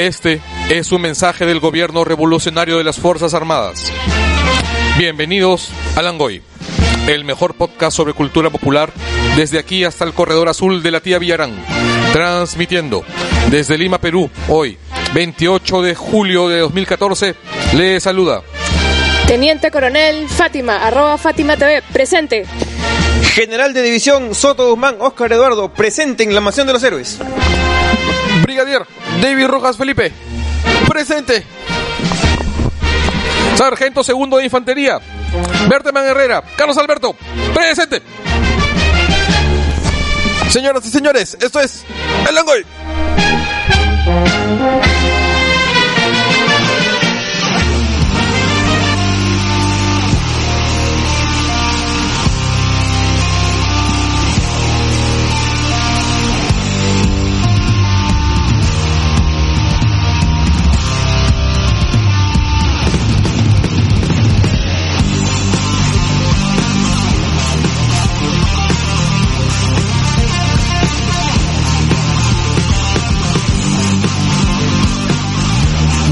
Este es un mensaje del gobierno revolucionario de las Fuerzas Armadas. Bienvenidos a Langoy, el mejor podcast sobre cultura popular desde aquí hasta el corredor azul de la tía Villarán. Transmitiendo desde Lima, Perú, hoy, 28 de julio de 2014, le saluda. Teniente Coronel Fátima, arroba Fátima TV, presente. General de División Soto Guzmán, Oscar Eduardo, presente en la Mansión de los Héroes. Brigadier David Rojas Felipe, presente. Sargento segundo de Infantería, Berteman Herrera, Carlos Alberto, presente. Señoras y señores, esto es El Langoy.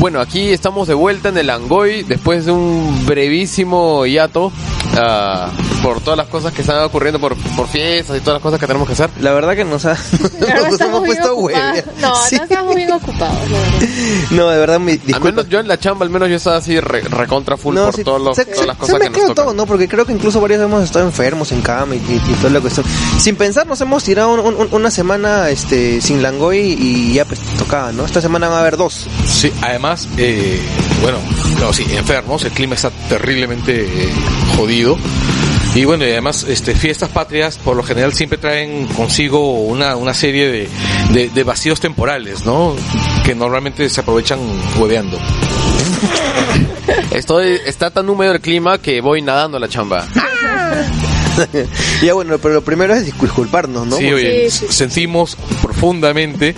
Bueno, aquí estamos de vuelta en el Angoy después de un brevísimo hiato ah, por todas las cosas que están ocurriendo por, por fiestas y todas las cosas que tenemos que hacer. La verdad que nos, ha, nos hemos puesto hueve. No, Sí. no estamos bien ocupados, la verdad. No, de verdad, mi Al menos yo en la chamba, al menos yo estaba así re- recontra full No, por sí, todos los- se, todas se- las se cosas que nos tocan. todo, ¿no? Porque creo que incluso varios hemos estado enfermos en cama y, y- y toda la cuestión. Sin pensar, nos hemos tirado un- un- una semana este, sin Langoy y ya pues tocaba, ¿no? Esta semana va a haber dos. Sí, además, eh, bueno, no, sí, enfermos, el clima está terriblemente eh, jodido. Y bueno, y además, este, fiestas patrias por lo general siempre traen consigo una, una serie de, de, de vacíos temporales, ¿no? Que normalmente se aprovechan hueveando. Estoy, está tan húmedo el clima que voy nadando a la chamba. ya bueno, pero lo primero es discul- disculparnos, ¿no? Sí, oye, Sí, sí, sí. sentimos profundamente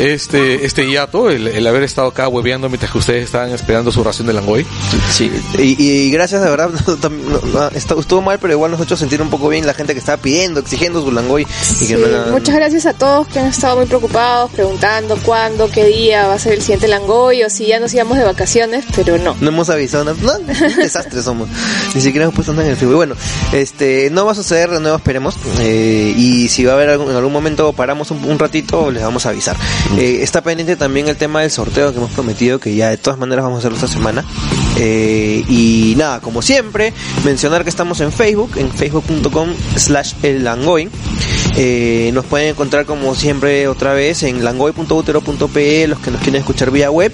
este, este hiato, el, el haber estado acá hueveando mientras que ustedes estaban esperando su ración de langoy. Sí, y, y gracias, de verdad, no, tam- no, no, está- estuvo mal, pero igual nos ha hecho sentir un poco bien la gente que estaba pidiendo, exigiendo su Langoy. Y Sí, que no la- muchas gracias a todos que han estado muy preocupados, preguntando cuándo, qué día va a ser el siguiente Langoy o si ya nos íbamos de vacaciones, pero no. No hemos avisado, no, no, un desastre somos. Ni siquiera hemos puesto nada en el Facebook. Bueno, este, no va a suceder de nuevo, esperemos. eh, y si va a haber algún, en algún momento paramos un, un ratito, les vamos a avisar. Eh, está pendiente también el tema del sorteo que hemos prometido, que ya de todas maneras vamos a hacerlo esta semana. Eh, y nada, como siempre, mencionar que estamos en Facebook, en facebook.com slash el langoy. Eh, nos pueden encontrar como siempre otra vez en langoy.utero.pe los que nos quieren escuchar vía web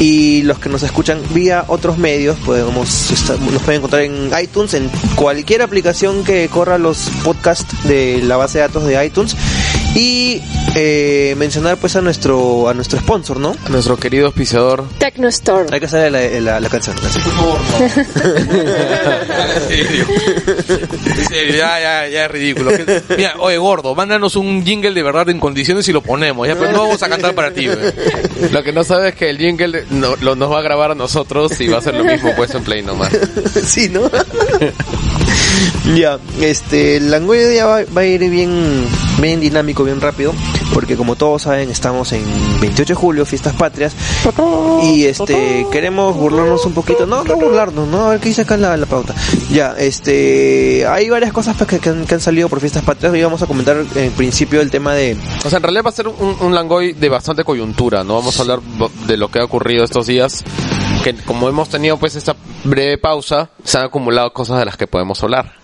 y los que nos escuchan vía otros medios podemos estar- nos pueden encontrar en iTunes en cualquier aplicación que corra los podcasts de la base de datos de iTunes y eh, mencionar pues a nuestro a nuestro sponsor no Nuestro querido auspiciador. Tecno Store. hay que hacer la, la, la canción la canción. En serio. En serio, ya, ya, ya es ridículo. Mira, oye, gordo, mándanos un jingle de verdad en condiciones y lo ponemos. Ya, pues no vamos a cantar para ti. Lo que no sabe es que el jingle no, lo, nos va a grabar a nosotros y va a ser lo mismo puesto en play nomás. sí, ¿no? ya, este, el Langoy va, va a ir bien, bien dinámico, bien rápido, porque como todos saben, estamos en 28 de julio, fiestas patrias, y este, queremos burlarnos un poquito, no, no burlarnos, no, a ver qué dice acá la, la pauta. Ya, este, hay varias cosas pues, que, que han, que han salido por fiestas patrias, y vamos a comentar en principio el tema de, O sea, en realidad va a ser un, un Langoy de bastante coyuntura, ¿no? Vamos a hablar de lo que ha ocurrido estos días, que como hemos tenido pues esta breve pausa, se han acumulado cosas de las que podemos hablar.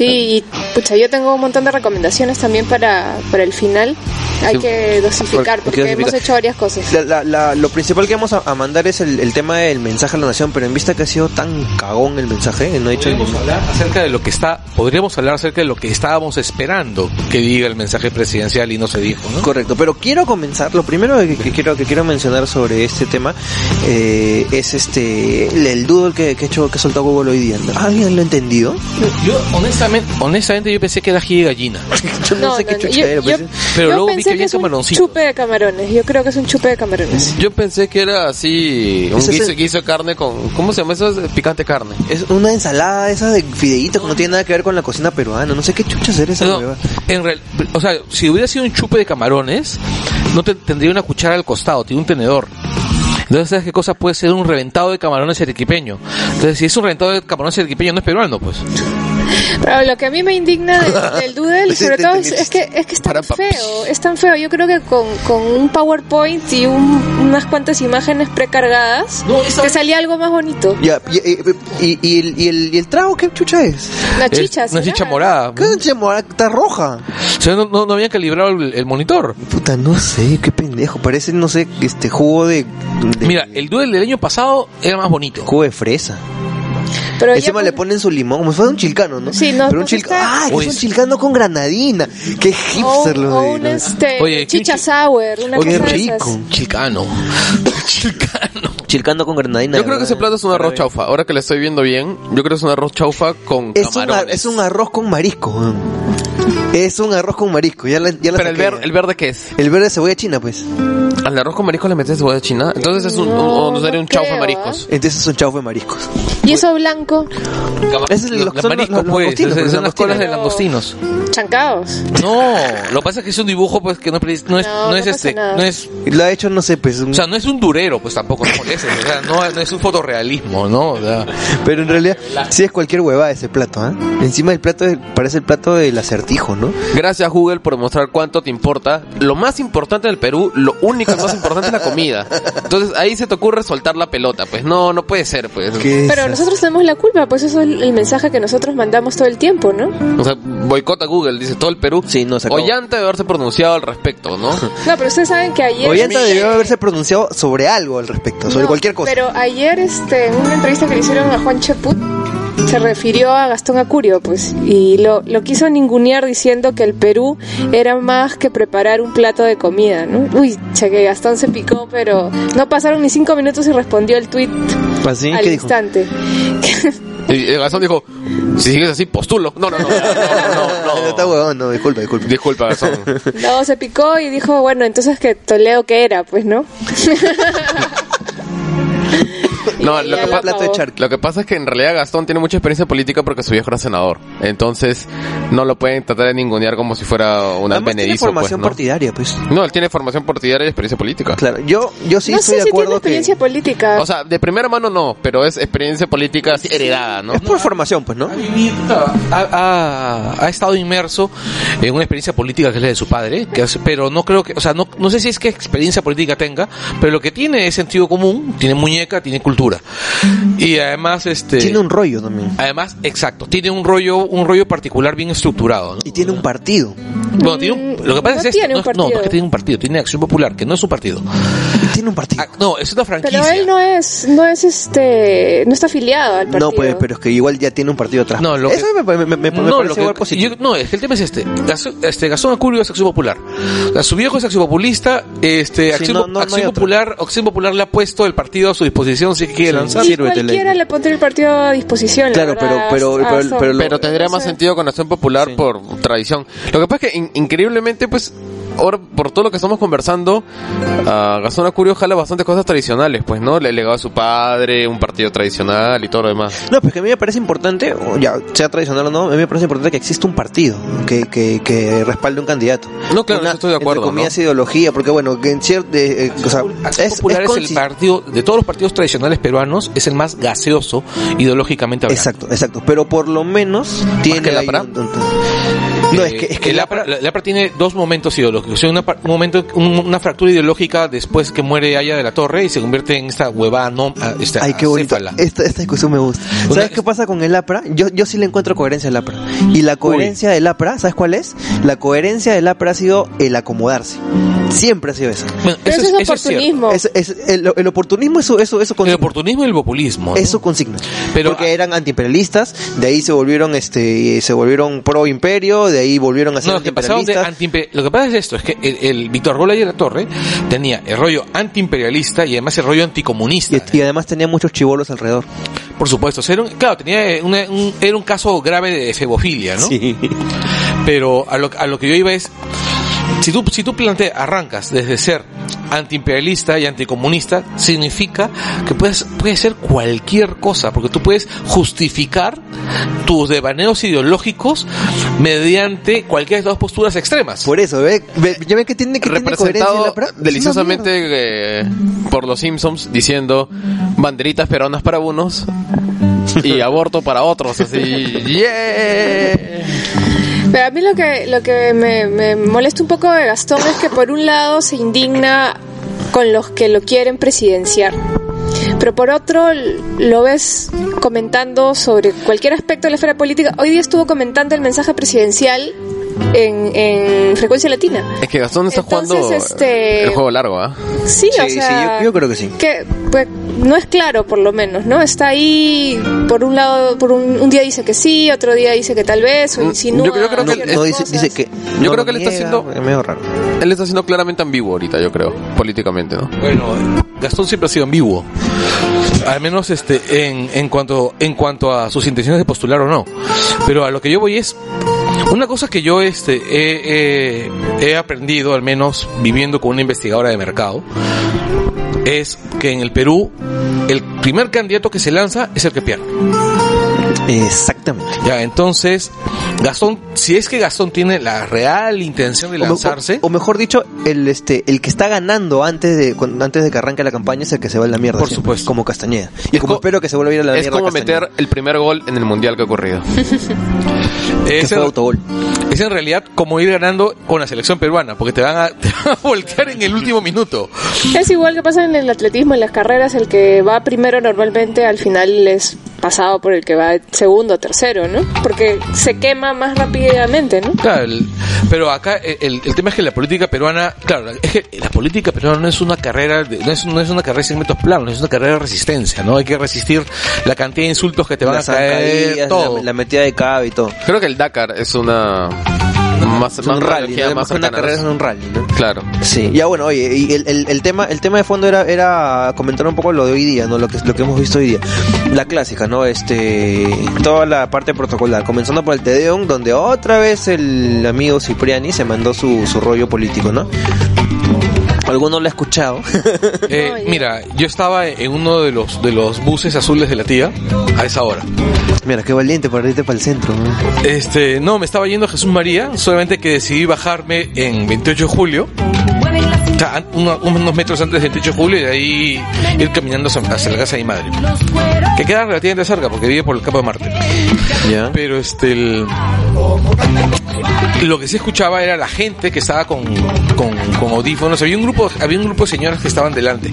Sí, y pucha, yo tengo un montón de recomendaciones también para, para el final. Hay Sí, que dosificar porque dosificar. hemos hecho varias cosas. La- la- la- lo principal que vamos a, a mandar es el, el tema del mensaje a la nación, pero en vista que ha sido tan cagón el mensaje, no he dicho Podríamos hablar acerca de lo que está, podríamos hablar acerca de lo que estábamos esperando que diga el mensaje presidencial y no se dijo, ¿no? Correcto, pero quiero comenzar, lo primero que, que quiero que quiero mencionar sobre este tema eh, es este el, el doodle que, que he hecho que ha soltado Google hoy día. ¿Alguien lo ha entendido? Yo, honestamente, honestamente, honestamente yo pensé que era ají de gallina. Yo no, sé qué chucha yo- era, yo- pues. Pero yo luego vi pensé que había camaroncitos. chupe de camarones. Yo creo que es un chupe de camarones. Yo pensé que era así, un es guiso, el- guiso de carne con... ¿Cómo se llama eso? Es Picante carne. Es una ensalada esa de fideíto que no tiene nada que ver con la cocina peruana. No sé qué chucha era esa No, en real- o sea, si hubiera sido un chupe de camarones, no te, tendría una cuchara al costado, tiene un tenedor. Entonces, ¿sabes qué cosa puede ser un reventado de camarones arequipeño? Entonces, si es un reventado de camarones arequipeño, no es peruano, pues. Pero lo que a mí me indigna del, del doodle, sobre todo, es, es que es que es tan feo, es tan feo. Yo creo que con, con un PowerPoint y un- unas cuantas imágenes precargadas, No, esa- te salía algo más bonito. Ya, y, y- y- y el, y, el, ¿Y el trago qué chucha es? Una Es chicha, una ¿será? chicha morada. ¿Qué se llama? Está roja. O sea, no, no, no habían calibrado el, el monitor. Puta, no sé, qué pendejo. Parece, no sé, este jugo de. de- Mira, el duel del año pasado era más bonito. Jugo de fresa. Pero Encima le ponen su limón, como si fuera un chilcano, ¿no? Sí, no, Pero un pues chilcano. está- ¡Ah! Es un sí. chilcano con granadina. ¡Qué o, hipster o de- un este, Oye, chicha ¿qué- sour, una Oye, cosa de rico. esas. Chilcano. Chilcano. Chilcano con granadina. Yo creo que ese plato es un arroz chaufa. Ahora que le estoy viendo bien, yo creo que es un arroz chaufa con Es un, camarones. es un arroz con marisco. Es un arroz con marisco. Ya la, ya la Pero el, ver- el verde qué es? El verde de cebolla china, pues. Al arroz con mariscos le metes cebolla china. Entonces es un, No, un, un- sería un no chaufa de mariscos. Entonces es un chaufa de mariscos. Y eso blanco, es Los, lo- los son mariscos, los- los pues. langostinos, son- pues, son las colas de langostinos. chancados. No, lo que pasa es que es un dibujo, pues, que no, es- no es, No, no es no pasa este, nada. no es Lo ha hecho, no sé, pues. un- O sea, no es un durero, pues tampoco no molestes. O sea, no, no es un fotorrealismo, ¿no? O sea, Pero en realidad, sí es cualquier huevada ese plato, ¿ah? Encima del plato es- parece el plato del acertijo, ¿no? Gracias Google por demostrar cuánto te importa. Lo más importante del Perú, lo único más importante es la comida. Entonces ahí se te ocurre soltar la pelota. Pues no, no puede ser, pues. ¿Qué Pero nosotros tenemos la culpa, pues eso es el, el mensaje que nosotros mandamos todo el tiempo, ¿no? O sea, boicota Google, dice todo el Perú. Sí, no, se acabó. Ollanta debe haberse pronunciado al respecto, ¿no? No, pero ustedes saben que ayer... Ollanta debió haberse pronunciado sobre algo al respecto, sobre No, cualquier cosa. Pero ayer, este, en una entrevista que le hicieron a Juan Cheput, se refirió a Gastón Acurio, pues, y lo, lo quiso ningunear diciendo que el Perú era más que preparar un plato de comida, ¿no? Uy, che, que Gastón se picó, pero no pasaron ni cinco minutos y respondió el tweet ¿Así? al ¿Qué dijo? instante. Y Gastón dijo, si sigues así, postulo. No, no, no, no, no, no, No, está huevón, no, disculpa, disculpa. Disculpa, Gastón. No, se picó y dijo, bueno, entonces que Toledo que era, pues, ¿no? No, lo que, pa- lo pasa es que en realidad Gastón tiene mucha experiencia política porque su viejo era senador. Entonces, no lo pueden tratar de ningunear como si fuera un Además tiene pues, formación ¿no? partidaria, pues. No, él tiene formación partidaria y experiencia política. Claro, yo, yo sí no estoy sé de si tiene acuerdo que... experiencia política. O sea, de primera mano no, pero es experiencia política así heredada, ¿no? Es por formación, pues, ¿no? ha, vivido- ha, ha- ha estado inmerso en una experiencia política que es la de su padre, que hace- pero no creo que, o sea, no, no sé si es que experiencia política tenga, pero lo que tiene es sentido común, tiene muñeca, tiene cultura. Y además, este... Tiene un rollo también. Además, exacto, tiene un rollo, un rollo particular bien estructurado, ¿no? Y tiene un partido. Bueno, tiene un- lo que pasa No es esto, tiene no, un no, no es que tiene un partido, tiene Acción Popular, que no es un partido. Tiene un partido. Ah, no, es una franquicia. Pero él no es, no es este, no está afiliado al partido. No, pues, pero es que igual ya tiene un partido atrás. No, lo Eso que- me, me, me- me no, parece lo que- igual positivo. yo- no, es que el tema es este. Gastón, este Gastón Acurio es Acción Popular. O sea, su viejo es Acción Populista. Este, Sí, Acción, Acción. Popular, Acción Popular le ha puesto el partido a su disposición si quiere Sí. Y cualquiera le pondría el partido a disposición. la Claro, pero- pero- a- pero- a- pero tendría más sentido con Acción Popular Sí. por tradición. Lo que pasa es que in- increíblemente, pues, ahora por todo lo que estamos conversando, ah, Gastón Acurio jala bastante cosas tradicionales, pues, ¿no? Le legado a su padre, un partido tradicional y todo lo demás. No, pues que a mí me parece importante, o ya sea tradicional o no, a mí me parece importante que exista un partido que, que, que respalde un candidato. No, claro, Una, estoy de acuerdo, Entre comillas, ¿no? ideología, porque bueno, que en cierto. eh, o sea, es, Popular es es, el partido, de todos los partidos tradicionales peruanos, es el más gaseoso ideológicamente hablando. Exacto, exacto. Pero por lo menos tiene. que el un- un- No, es Eh, que, es que el el APRA, APRA- el APRA tiene dos momentos ideológicos. O sea, una un momento, un- una fractura ideológica después que muere Aya de la Torre y se convierte en esta huevada no, ah, esta Ay, qué bonito. Esta, esta discusión me gusta. Una- ¿Sabes qué pasa con el APRA? Yo, yo sí le encuentro coherencia al APRA. Y la coherencia del APRA, ¿sabes cuál es? La coherencia del APRA ha sido el acomodarse. Siempre ha sido eso. Bueno, Pero eso, es eso oportunismo. Es, es- el, el oportunismo, eso, eso, eso El consigna. oportunismo y el populismo. ¿no? Eso consigna. Pero- Porque eran antiimperialistas, de ahí se volvieron, este, se volvieron pro imperio, de ahí volvieron a ser No, lo que, de lo que pasa es esto, es que el, el Víctor Gola y la Torre tenía el rollo antiimperialista y además el rollo anticomunista. Y, y además tenía muchos chivolos alrededor. Por supuesto, era un, claro, tenía una- un, era un caso grave de febofilia, ¿no? Sí. Pero a lo, a lo que yo iba es, si tú, si tú planteas, arrancas desde ser antiimperialista y anticomunista, significa que puedes, puedes ser cualquier cosa, porque tú puedes justificar tus devaneos ideológicos mediante cualquiera de las dos posturas extremas. Por eso, ve, ve- ya ven que tiene que tiene coherencia representado la deliciosamente eh, por los Simpsons diciendo banderitas peruanas para unos y aborto para otros, así. ¡Yeah! Pero a mí lo que, lo que me, me molesta un poco de Gastón es que por un lado se indigna con los que lo quieren presidenciar. Pero por otro lo ves comentando sobre cualquier aspecto de la esfera política. Hoy día estuvo comentando el mensaje presidencial en, en frecuencia latina. Es que Gastón está Entonces, jugando este- el juego largo, ¿ah? Sí, Sí, o sí, sea, yo- yo creo que sí. Que pues, no es claro, por lo menos, ¿no? Está ahí, por un lado, por un, un día dice que sí, otro día dice que tal vez, o Mm, insinúa yo creo- yo creo que No, no, dice, que. Yo no creo lo que él está haciendo- Es medio raro. Él está siendo claramente ambiguo ahorita, yo creo, políticamente, ¿no? Bueno, Gastón siempre ha sido ambiguo. Al menos este en, en cuanto en cuanto a sus intenciones de postular o no. Pero a lo que yo voy es una cosa que yo este he, aprendido al menos viviendo con una investigadora de mercado es que en el Perú el primer candidato que se lanza es el que pierde. Exactamente. Ya, entonces Gastón, si es que Gastón tiene la real intención de lanzarse, O, o mejor dicho, el este el que está ganando antes de cuando- antes de que arranque la campaña es el que se va a la mierda. Por siempre, supuesto. Como Castañeda. Y Es como co- espero que se vuelva a ir a la Es mierda. como Castañeda. meter el primer gol en el mundial que ha ocurrido. Que es fue el- autogol. Es en realidad como ir ganando con la selección peruana, porque te van a, te van a voltear en el último minuto. Es igual que pasa en el atletismo, en las carreras, el que va primero normalmente al final es pasado por el que va segundo o tercero, ¿no? Porque se quema más rápidamente, ¿no? Claro, el- pero acá el, el- el tema es que la política peruana, claro, es que la política peruana no es una carrera, de- no, es, no es una carrera de segmentos planos, es una carrera de resistencia, ¿no? Hay que resistir la cantidad de insultos que te van Las a caer, todo. La, la metida de cabe y todo. Creo que el Dakar es una más, Es más un rally, ¿no? más una carrera es un rally, ¿no? Claro. Sí, ya bueno, oye, y el, el, el tema el tema de fondo era era comentar un poco lo de hoy día, ¿no? Lo que lo que hemos visto hoy día. La clásica, ¿no? Este toda la parte protocolar, comenzando por el Tedeum donde otra vez el amigo Cipriani se mandó su, su rollo político, ¿no? Alguno lo ha escuchado. Eh, mira, yo estaba en uno de los de los buses azules de la tía a esa hora. Mira, qué valiente para irte para el centro, ¿no? Este, no, me estaba yendo a Jesús María, solamente que decidí bajarme en 28 de julio. O sea, unos metros antes del 28 de julio y de ahí ir caminando hacia, hacia la casa de mi madre. Que queda relativamente cerca porque vive por el campo de Marte. Ya. Pero este, el- lo que sí escuchaba era la gente que estaba con, con, con audífonos. Había un grupo, había un grupo de señoras que estaban delante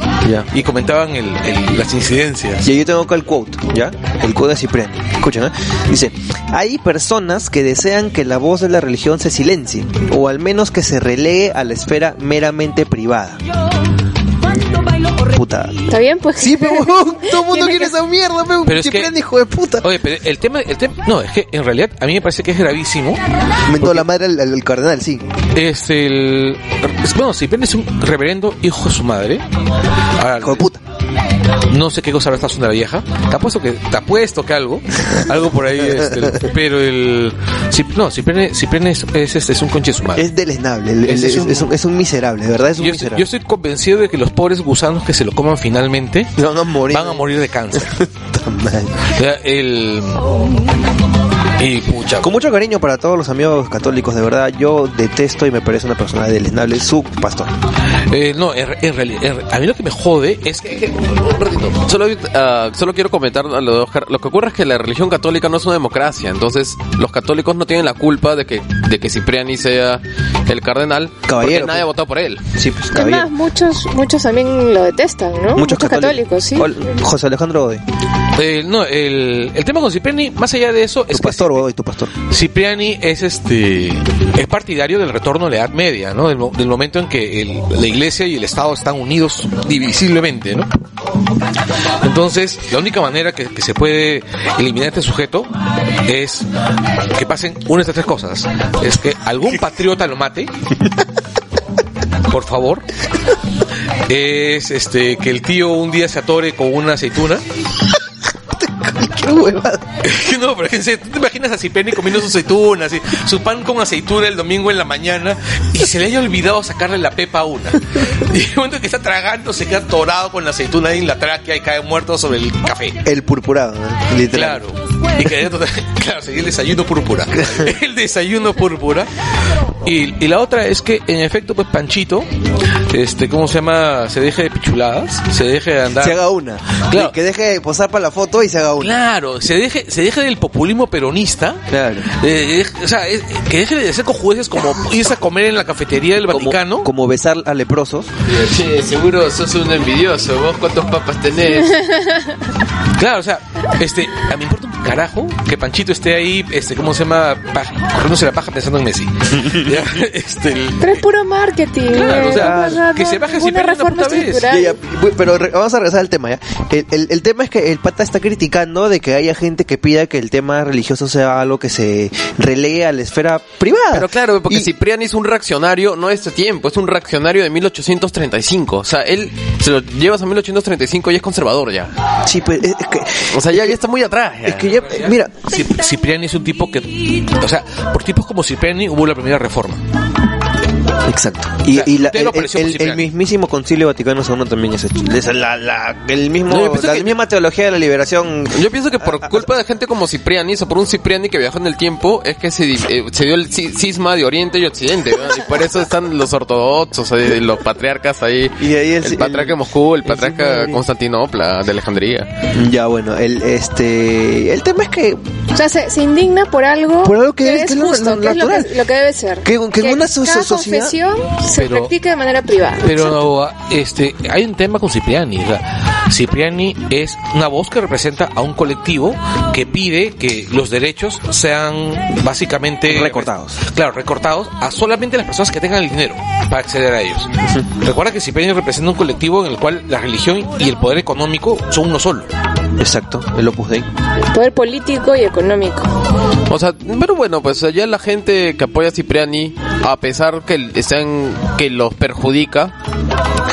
y comentaban el- el- las incidencias. Y yo tengo acá el quote, ¿ya? El quote de Cipriani. Escuchen, ¿eh? Dice, hay personas que desean que la voz de la religión se silencie, o al menos que se relegue a la esfera meramente privada. Puta. ¿Está bien? Pues Sí, pero todo el mundo quiere esa mierda, pero, Pero es que- hijo de puta. Oye, pero el tema, el tema, no, es que en realidad a mí me parece que es gravísimo. Mentó la madre al, al- al cardenal, sí. Es el, es- bueno, si es un reverendo hijo de su madre, ahora, Hijo de puta. no sé qué cosa habrá estado haciendo la vieja, te apuesto que, te apuesto que algo, algo por ahí, este, pero el, si, no, Cipriano, Cipriano es, es, este, es un conche de su madre. Es deleznable, el- es, es un- es un, es un miserable, de verdad es un Yo, miserable. yo estoy convencido de que los pobres gusanos que se lo coman finalmente Van a morir. van a morir de cáncer. El, y pucha, Con mucho cariño para todos los amigos católicos, de verdad, yo detesto y me parece una persona deleznable su pastor. eh, no, en, en realidad, en- a mí lo que me jode es que, Un ratito. Solo, ah, solo quiero comentar a lo de Oscar. Lo que ocurre es que la religión católica no es una democracia. Entonces, los católicos no tienen la culpa de que, de que Cipriani sea el cardenal. Caballero, Porque nadie pues. ha votado por él. Sí, pues Además, muchos, muchos también lo detestan, ¿no? Muchos católicos. sí. José Alejandro Godoy. eh, no, el, el tema con Cipriani, más allá de eso, es Tu que pastor, Godoy, tu pastor. Cipriani es este es partidario del retorno a la Edad Media, ¿no? Del, del momento en que el- la Iglesia y el Estado están unidos divisiblemente, ¿no? Entonces, la única manera que, que se puede eliminar este sujeto es que pasen una de estas tres cosas. Es que algún patriota lo mate, por favor. Es este que el tío un día se atore con una aceituna. Qué huevada. no, pero en serio, tú te imaginas a Cipriani comiendo sus aceitunas, y su pan con aceituna el domingo en la mañana y se le haya olvidado sacarle la pepa a una. Y el momento que está tragando se queda atorado con la aceituna ahí en la tráquea y cae muerto sobre el café. El purpurado, literal. Claro. Y que claro, sería el desayuno púrpura. El desayuno púrpura. Y, y la otra es que, en efecto, pues Panchito, este, ¿cómo se llama? Se deje de pichuladas, se deje de andar. Se haga una. Claro. Que deje de posar para la foto y se haga una. Claro, se deje, se deje del populismo peronista. Claro. Eh, eh, o sea, eh, que deje de ser cojueces como irse a comer en la cafetería del Vaticano. Como, como besar a leprosos. Che, seguro sos un envidioso. ¿Vos cuántos papas tenés? Claro, o sea, este, a mí me importa un carajo que Panchito esté ahí, este, ¿cómo se llama? Pa- corriéndose la paja pensando en Messi. Ya, este, el- Pero es puro marketing. Claro, o sea, que se baje ninguna Cipriani una reforma puta vez. estructural. Ya, ya, pero re- vamos a regresar al tema, ¿ya? El, el- el tema es que el pata está criticando de que haya gente que pida que el tema religioso sea algo que se relegue a la esfera privada. Pero claro, porque Y- Cipriani es un reaccionario, no de este tiempo, es un reaccionario de 1835. O sea, él se lo llevas a 1835 y es conservador ya. Sí, pues, es, que... O sea, ya, ya está muy atrás. ya. Es que ya, mira, Cip- Cipriani es un tipo que, o sea, por tipos como Cipriani hubo la primera reforma. Exacto. Y, sea, y la- el, mismísimo Concilio Vaticano II también es, es la, la- el mismo, No, la que- misma teología de la liberación. Yo pienso que por culpa de gente como Cipriani, o por un Cipriani que viajó en el tiempo, es que se, eh, se dio el ci- cisma de Oriente y Occidente, ¿verdad? y por eso están los ortodoxos, ahí, los patriarcas ahí, Y ahí el- el, patriarca de el- Moscú, el el cisma de patriarca de. Constantinopla, de Alejandría. Ya bueno, el este el tema es que O sea, se, se indigna por algo, Por algo que es- que es es justo, lo que es lo que, lo que debe ser. Que- que en una sociedad- se Pero- practique de manera privada. Pero este hay un tema con Cipriani. o sea, Cipriani es una voz que representa a un colectivo que pide que los derechos sean básicamente Recortados. Claro, recortados a solamente las personas que tengan el dinero para acceder a ellos. Recuerda que Cipriani representa un colectivo en el cual la religión y el poder económico son uno solo. Exacto, el Opus Dei. Poder político y económico. O sea, pero bueno, pues ya la gente que apoya a Cipriani, a pesar que están, que los perjudica,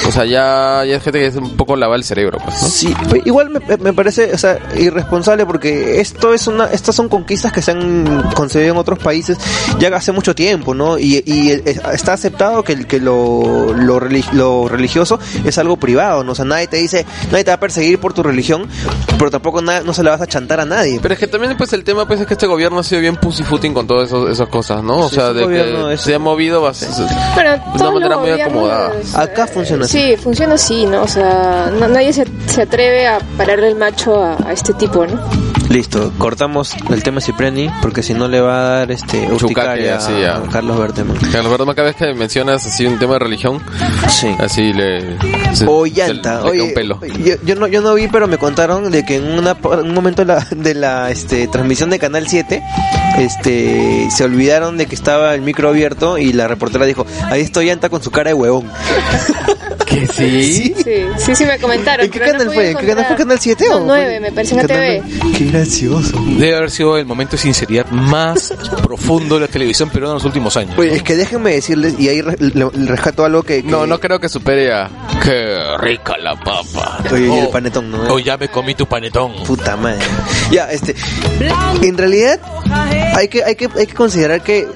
o sea, ya, ya es gente que es un poco lava el cerebro, pues, ¿no? Sí, igual me, me parece, o sea, irresponsable porque esto es una, estas son conquistas que se han concedido en otros países ya hace mucho tiempo, ¿no? Y, y está aceptado que, el- que lo, lo, lo religioso es algo privado, ¿no? O sea, nadie te dice, nadie te va a perseguir por tu religión, pero tampoco na- no se le vas a chantar a nadie. Pero es que también pues el tema pues es que este gobierno ha sido bien pussyfooting con todas esas cosas, ¿no? O Sí, sea, este de que es- se ha movido bas- Bueno, de una manera muy acomodada. Acá funciona así. Sí, funciona así, ¿no? O sea, no- nadie se, se atreve a pararle el macho a, a este tipo, ¿no? Listo, cortamos el tema Cipriani porque si no le va a dar este urticaria sí, ya. a Carlos Berteman. Carlos Bertoma, cada vez que mencionas así un tema de religión, Sí. así le... se- O se- llanta. le cae Oye, un pelo. Yo, yo no, yo no vi, pero me contaron de que en, una, un momento de la, de la este, transmisión de Canal 7, este, se olvidaron de que estaba el micro abierto y la reportera dijo, ahí estoy llanta con su cara de huevón. ¿Que sí? Sí, sí, sí me comentaron. ¿En qué no canal fue? ¿En qué canal fue? ¿Canal 7 No, o? 9, me parece en ATV. Qué gracioso. Debe haber sido el momento de sinceridad más profundo de la televisión peruana en los últimos años. Oye, es que déjenme decirles, y ahí re- le- le rescato algo que... que- No, no creo que supere a... ¡Qué rica la papa! Oye, y el Oh, panetón, ¿no? O ya me comí tu panetón. Puta madre. Ya, este. En realidad, hay que, hay que, hay que considerar que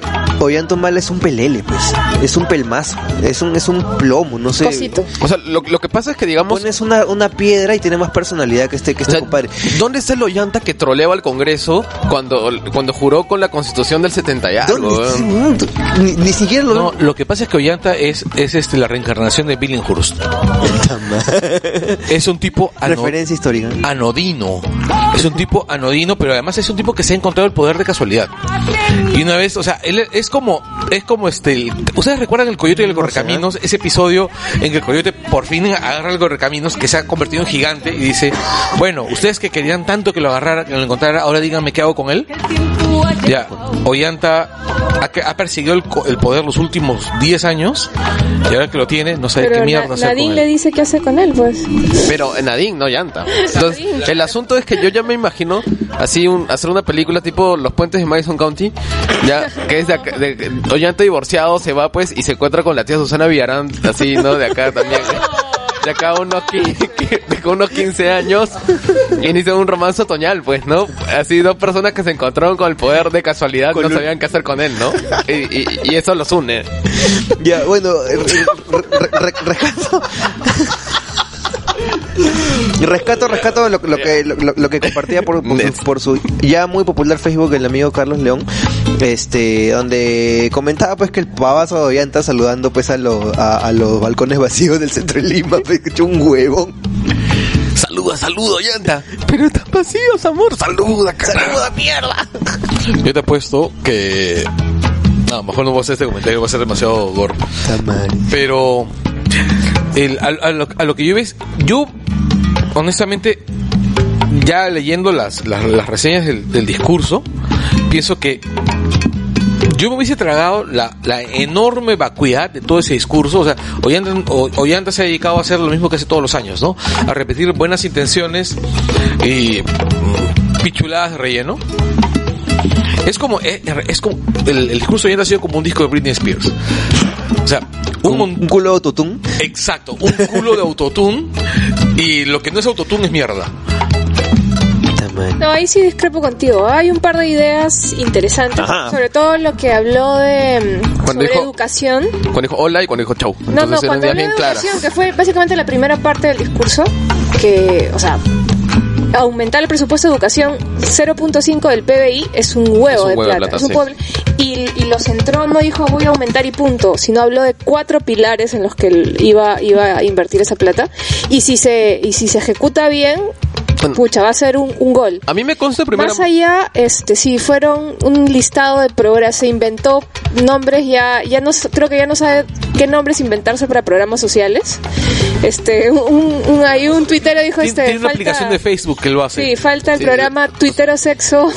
Ollantumal es un pelele, pues. Es un pelmazo. Es un, es un plomo, no sé. Cosito. O sea, lo, lo que pasa es que digamos... Pones una, una piedra y tiene más personalidad que este, que O este sea, compadre. ¿Dónde está el Ollanta que troleaba al Congreso cuando, cuando juró con la Constitución del 70 y algo? Ni, ni siquiera lo No, lo que pasa es que Ollanta es, es este, la reencarnación de Billinghurst. Es un tipo ano- Referencia histórica. anodino. Es un tipo anodino, pero además es un tipo que se ha encontrado el poder de casualidad. Y una vez, o sea, él es como, es como este, el- ¿ustedes recuerdan el coyote y el sé, correcaminos? Ese episodio en que el coyote por fin agarra al correcaminos que se ha convertido en gigante y dice, bueno, ustedes que querían tanto que lo agarrara, que lo encontrara, ahora díganme qué hago con él. Ya, Ollanta ha, que- ha perseguido el, co- el poder los últimos 10 años y ahora que lo tiene, no sabe Pero qué mierda hacer Nadine con le dice qué hace con él, pues. Pero en Nadine, no llanta. Entonces, el asunto es que yo ya me imagino así un, hacer una película tipo Los Puentes de Madison County, ya que es de, acá, de Ollanta divorciado, se va pues y se encuentra con la tía Susana Villarán, así, ¿no? De acá también. de acá unos, de unos 15 años inicia un romance otoñal, pues, ¿no? Así dos personas que se encontraron con el poder de casualidad Con no un- sabían qué hacer con él, ¿no? Y, y- y eso los une. Ya, bueno, re- re- re- rescato. Rescato, rescato lo, lo que lo, lo que compartía por, por, su, por su ya muy popular Facebook el amigo Carlos León, este, donde comentaba pues que el pavazo ya está saludando pues a, los a, a los balcones vacíos del centro de Lima, pues, un huevón. Saluda, saluda, llanta. Pero están vacíos, amor. Saluda, ¡Saluda, mierda! Yo te apuesto que... No, mejor no voy a hacer este comentario, va a ser demasiado gordo. Pero el- a, a lo, a lo que yo ves, yo honestamente, ya leyendo las, las, las reseñas del, del discurso, pienso que yo me hubiese tragado la, la enorme vacuidad de todo ese discurso. O sea, Ollanta, O- se ha dedicado a hacer lo mismo que hace todos los años, ¿no? A repetir buenas intenciones y pichuladas de relleno. Es como, es, es como, el, el discurso de Ollanta ha sido como un disco de Britney Spears. O sea, un, Un, mon- un culo de autotune. Exacto, un culo de autotune y lo que no es autotune es mierda. No, ahí sí discrepo contigo. Hay un par de ideas interesantes, Ajá. sobre todo lo que habló de mm, Cuando sobre dijo- educación. Cuando dijo hola y cuando dijo chau. No, no, cuando habló de bien claras. educación, que fue básicamente la primera parte del discurso, que, o sea, aumentar el presupuesto de educación 0.5 del PBI es un huevo, Es un de, huevo de plata. es un sí. y, y lo centró, no dijo voy a aumentar y punto, sino habló de cuatro pilares en los que iba, iba a invertir esa plata. Y si se, y si se ejecuta bien, Bueno. pucha, va a ser un, un gol. A mí me consta primero. Más allá, este, sí, fueron un listado de programas, se inventó nombres, ya, ya no, creo que ya no sabe qué nombres inventarse para programas sociales. Este, un, un, ahí un tuitero dijo Tiene, este, tiene una falta- aplicación de Facebook que lo hace. Sí, falta el Sí. programa Tuitero Sexo.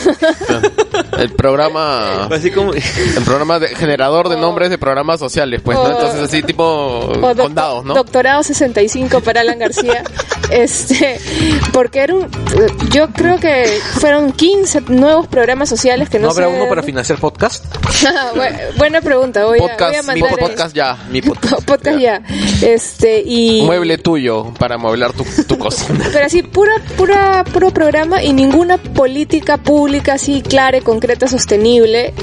El programa. Así como El programa de, generador de nombres de programas sociales, pues, ¿no? O- Entonces, así tipo o doctor- condados, ¿no? Doctorado 65 para Alan García. este, porque era yo creo que fueron 15 nuevos programas sociales que no, ¿No habrá sé- uno para financiar podcast? Bu- Buena pregunta, voy a, voy a Podcast, mi el- ya. mi podcast. podcast ya. Este, y Mueble tuyo para mueblar tu, tu cocina. Pero así, pura, pura, puro programa y ninguna política pública así clara, y concreta, sostenible.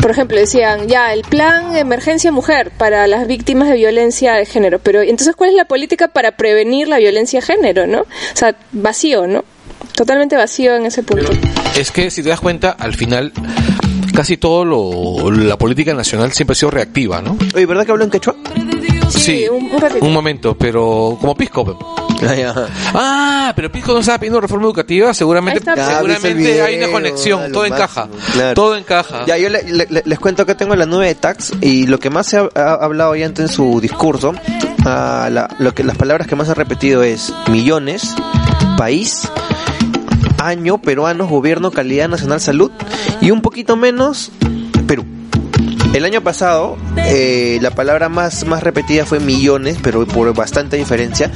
Por ejemplo, decían, ya, el plan emergencia mujer para las víctimas de violencia de género. Pero entonces, ¿cuál es la política para prevenir la violencia de género, no? O sea, vacío, ¿no? Totalmente vacío en ese punto. Es que si te das cuenta, al final casi todo lo la política nacional siempre ha sido reactiva, ¿no? Oye, ¿verdad que hablo en quechua? Sí, un, un ratito. un momento, pero como Pisco. Ah, pero Pisco no estaba pidiendo reforma educativa, seguramente. Ah, seguramente hay una conexión, ah, todo máximo, encaja, claro. todo encaja. Ya, yo le- le- le- les cuento que tengo la nube de tax y lo que más se ha, ha hablado ya en su discurso, ah, la- lo que las palabras que más ha repetido es millones, país, año, peruanos, gobierno, calidad nacional, salud y un poquito menos. El año pasado eh, la palabra más, más repetida fue millones, pero por bastante diferencia.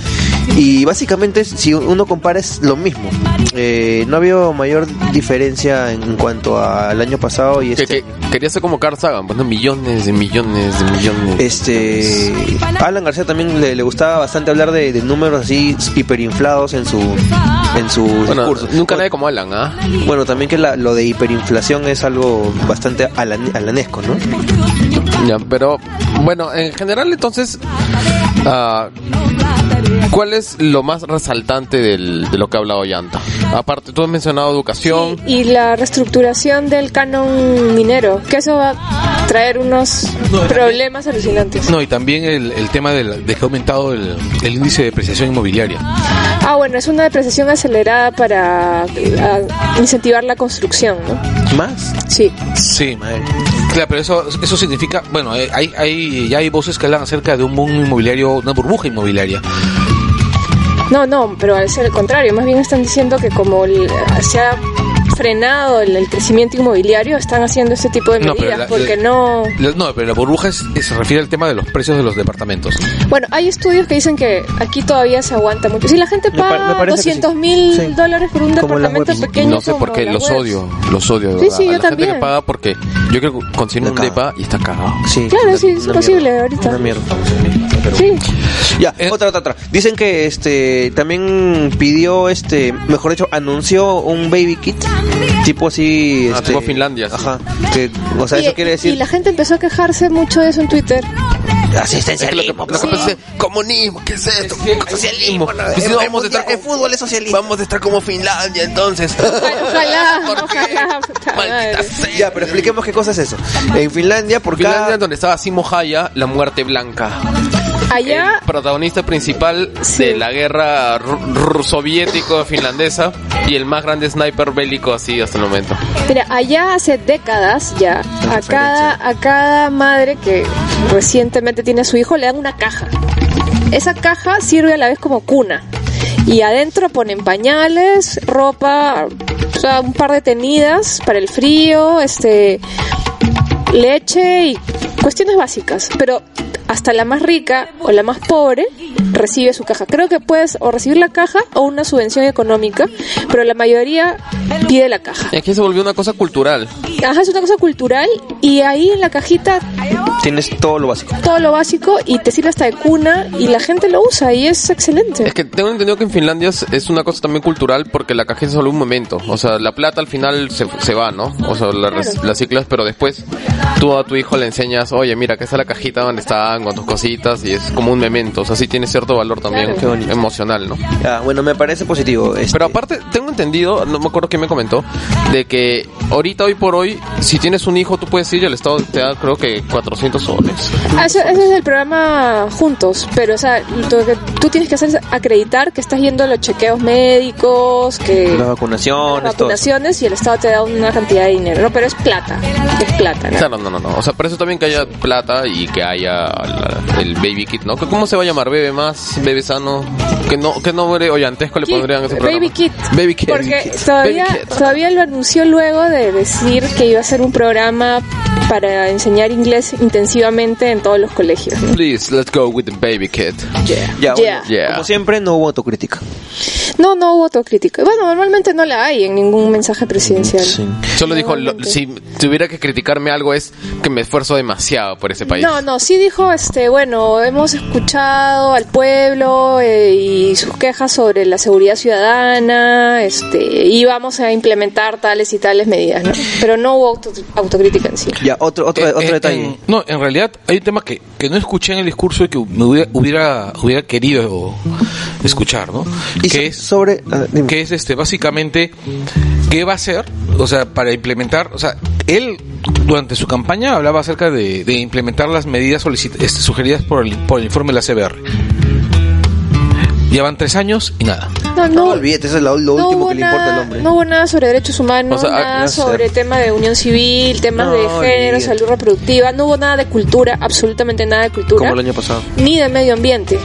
Y básicamente si uno compara es lo mismo. Eh, no ha habido mayor diferencia en cuanto al año pasado y este. que quería ser como Carl Sagan, pues, ¿no? Millones de millones de millones. Este Alan García también le, le gustaba bastante hablar de, de números así hiperinflados en su en su Bueno, discurso. nunca nadie como Alan, ¿ah? Bueno, también que la- lo de hiperinflación es algo bastante alan- alanesco, ¿no? Ya, pero bueno, en general entonces, ah, ¿cuál es lo más resaltante del, de lo que ha hablado Yanta? Aparte, tú has mencionado educación. Y la reestructuración del canon minero, que eso va a traer unos problemas alucinantes. No, y también el, el tema del- de que ha aumentado el, el índice de depreciación inmobiliaria. Ah, bueno, es una depreciación acelerada para incentivar la construcción, ¿no? Más. Sí. Sí, claro, pero eso, eso significa, bueno, eh, hay, hay, ya hay voces que hablan acerca de un boom inmobiliario, una burbuja inmobiliaria. No, no, pero al ser el contrario, más bien están diciendo que como se ha frenado el, el crecimiento inmobiliario, están haciendo este tipo de No, pero medidas, la- porque la- no... La- No, pero la burbuja es- es- se refiere al tema de los precios de los departamentos. Bueno, hay estudios que dicen que aquí todavía se aguanta mucho. Si la gente Me pa- me paga que sí. 200 mil Sí. dólares por un Como departamento pequeño, no sé por qué, los webs. odio, los odio. de Sí, verdad. sí, yo la gente también. que paga porque yo quiero conseguir un La depa y está cagado. Sí, Claro, sí, es posible ahorita. Una mierda. Sí. Ya, Eh. otra, otra, otra. Dicen que este también pidió, este, mejor dicho, anunció un baby kit, tipo así, Ah, este, tipo Finlandia, sí. Ajá. Que, o sea, y, eso quiere decir y la gente empezó a quejarse mucho de eso en Twitter. asistencia Es que lo que, lo que pasa es comunismo, ¿qué es esto? Socialismo. Y si no, vamos a estar el como, fútbol es socialista. vamos a estar como Finlandia entonces. Ojalá, ¿Por qué? ojalá, Maldita sea. Ya, pero expliquemos qué cosa es eso. En Finlandia, por Finlandia cada... donde estaba Simo Haya, la muerte blanca. Allá, El protagonista principal Sí. de la guerra soviético-finlandesa y el más grande sniper bélico así hasta el momento. mira, allá hace décadas ya, a cada, a cada madre que recientemente tiene a su hijo le dan una caja. Esa caja sirve a la vez como cuna. Y adentro ponen pañales, ropa, o sea, un par de tenidas para el frío, este, leche y cuestiones básicas. Pero hasta la más rica o la más pobre recibe su caja. Creo que puedes o recibir la caja o una subvención económica, pero la mayoría pide la caja. Y aquí se volvió una cosa cultural. Ajá, es una cosa cultural y ahí en la cajita Tienes todo lo básico. todo lo básico y te sirve hasta de cuna y la gente lo usa y es excelente. Es que tengo entendido que en Finlandia es, una cosa también cultural porque la cajita es solo un momento. O sea, la plata al final se, se va, ¿no? O sea, la, res- la ciclas, pero después tú a tu hijo le enseñas, oye, mira, que está la cajita donde están con tus cositas y es como un memento. O sea, sí tiene cierto valor también Claro. Emocional, ¿no? Ya, bueno, me parece positivo. este, Pero aparte, tengo entendido, no me acuerdo quién me comentó, de que ahorita, hoy por hoy, si tienes un hijo, tú puedes ir y el Estado te da, creo que 400 soles. Ah, Ese, ese es el programa Juntos, pero o sea, lo que tú tienes que hacer es acreditar que estás yendo a los chequeos médicos, que las vacunaciones, las todo. vacunaciones y el Estado te da una cantidad de dinero, ¿no? Pero es plata, es plata, ¿no? Claro, no, no, no. O sea, por eso también que haya plata y que haya la- el baby kit, ¿no? ¿Cómo se va a llamar? ¿Bebe más? ¿Bebe sano? ¿Qué, no, qué nombre oyantesco le pondrían a ese programa? Baby Kit. Baby Kit. Porque Baby todavía, Baby todavía lo anunció luego de decir que iba a ser un programa para enseñar inglés intensivamente en todos los colegios. ¿no? Please, let's go with the baby kit. Yeah. Yeah. bueno, Yeah. como siempre, no hubo autocrítica. No, no hubo autocrítica. Bueno, normalmente no la hay en ningún mensaje presidencial. Solo dijo, lo- si tuviera que criticarme algo es que me esfuerzo demasiado por ese país. No, no, sí dijo, este, bueno, hemos escuchado al pueblo eh, y sus quejas sobre la seguridad ciudadana, este, y vamos a implementar tales y tales medidas, ¿no? Pero no hubo auto- autocrítica en sí. Ya, otro, otro, Eh, otro eh, detalle. en- no, en realidad hay un tema que, que no escuché en el discurso y que me hubiera, hubiera, hubiera querido escuchar, ¿no? y so- Que es, sobre... que es este, básicamente, ¿qué va a hacer? O sea, para implementar, o sea, él durante su campaña hablaba acerca de, de implementar las medidas este, sugeridas por el, por el informe de la CBR. Llevan tres años y nada. No, No, no, olvídate, eso es lo, lo no último que le importa al hombre. No hubo nada sobre derechos humanos, O sea, nada sé. sobre tema de unión civil, temas No, de género, olvídate. salud reproductiva, no hubo nada de cultura, absolutamente nada de cultura, Como el año pasado. ni de medio ambiente.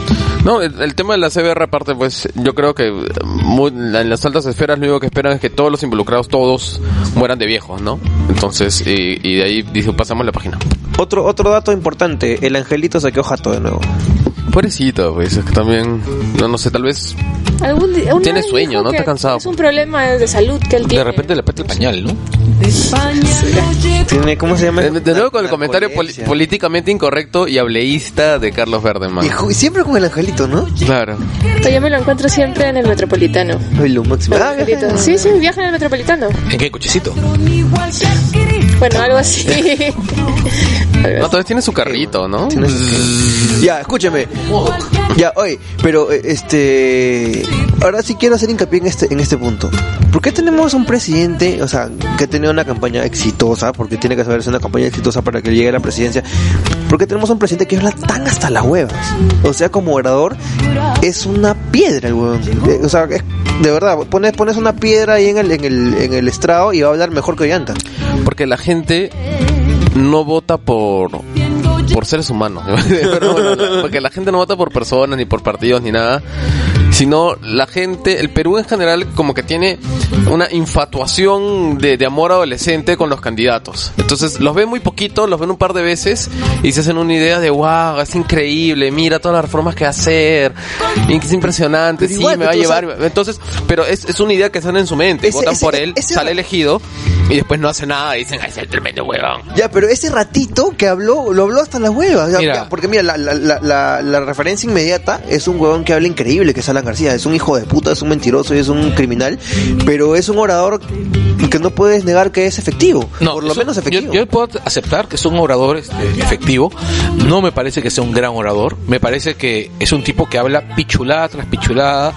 No, el, el tema de la CBR aparte, pues yo creo que muy- en las altas esferas lo único que esperan es que todos los involucrados, todos mueran de viejos, ¿no? Entonces, y, y de ahí dijo, pasamos la página. Otro, otro dato importante, el angelito se quedó jato de nuevo. Pobrecito, pues, es que también, no, no sé, tal vez... Algún Tiene vez sueño, ¿no? Está cansado. Es un problema de salud que él tiene. De repente le peta el pañal, ¿no? Tiene, ¿Cómo se llama? De, de nuevo con el comentario Narcolepsia. políticamente incorrecto y hableísta de Carlos Verdeman. Y ju- siempre con el angelito, ¿no? Claro. Yo me lo encuentro siempre en el metropolitano. Ay, lo máximo. El Ah, angelito. Sí, sí, viaja en el metropolitano. ¿En qué cochecito? Bueno, algo así. No, todavía tiene su carrito, ¿no? Tiene su- Ya, escúchame. Ya, oye, pero eh, este. Ahora sí quiero hacer hincapié en este, en este punto. ¿Por qué tenemos un presidente, o sea, que ha tenido una campaña exitosa, porque tiene que saber ser una campaña exitosa para que llegue a la presidencia? ¿Por qué tenemos un presidente que habla tan hasta las huevas? O sea, como orador, es una piedra el huevón. Eh, O sea, es- de verdad, pones, pones una piedra ahí en el, en, el, en el estrado y va a hablar mejor que Ollanta. Porque la gente no vota por por seres humanos. Pero bueno, no, porque la gente no vota por personas, ni por partidos, ni nada. sino la gente, el Perú en general como que tiene una infatuación de, de amor adolescente con los candidatos. Entonces los ven muy poquito, los ven un par de veces y se hacen una idea de wow, es increíble, mira todas las reformas que va a hacer, es impresionante, sí, igual, me va a llevar. Entonces, pero es, es una idea que están en su mente, Ese- votan ese- por él, ese- sale elegido y después no hace nada y dicen, ay, es el tremendo huevón. Ya, pero ese ratito que habló, lo habló hasta las huevas. Ya, Mira. ya, porque mira, la, la, la, referencia inmediata es un huevón que habla increíble, que es Alan García. Es un hijo de puta, es un mentiroso y es un criminal. Pero es un orador que no puedes negar que es efectivo. por lo eso- menos efectivo. Yo, yo puedo aceptar que es un orador este, efectivo. No me parece que sea un gran orador. Me parece que es un tipo que habla pichulada tras pichulada.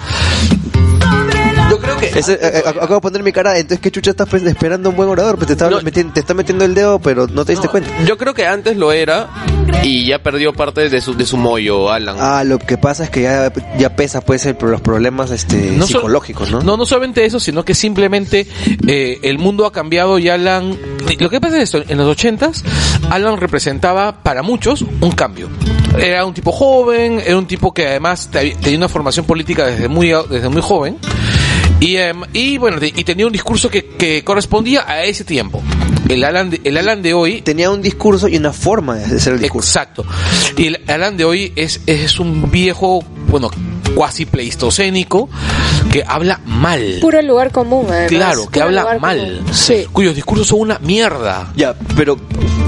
Creo que Ese, eh, eh, acabo de poner mi cara, entonces qué chucha estás esperando un buen orador, pues te está, No. metiendo, te está metiendo el dedo, pero no te diste cuenta. Yo creo que antes lo era y ya perdió parte de su, de su mollo, Alan. Ah, lo que pasa es que ya, ya pesa pues el- los problemas este no psicológicos, ¿no? No, no solamente eso, sino que simplemente eh, el mundo ha cambiado y Alan... Lo que pasa es esto, en los ochentas, Alan representaba para muchos un cambio. Era un tipo joven, era un tipo que además te- tenía una formación política desde muy, desde muy joven. Y, em, y bueno, y tenía un discurso que, que correspondía a ese tiempo. El Alan de, el Alan de hoy Tenía un discurso y una forma de hacer el discurso. Exacto. Y el Alan de hoy es, es un viejo, bueno, cuasi pleistocénico que habla mal. Puro lugar común, además. claro, que Puro habla mal. común. Sí. Cuyos discursos son una mierda. Ya, pero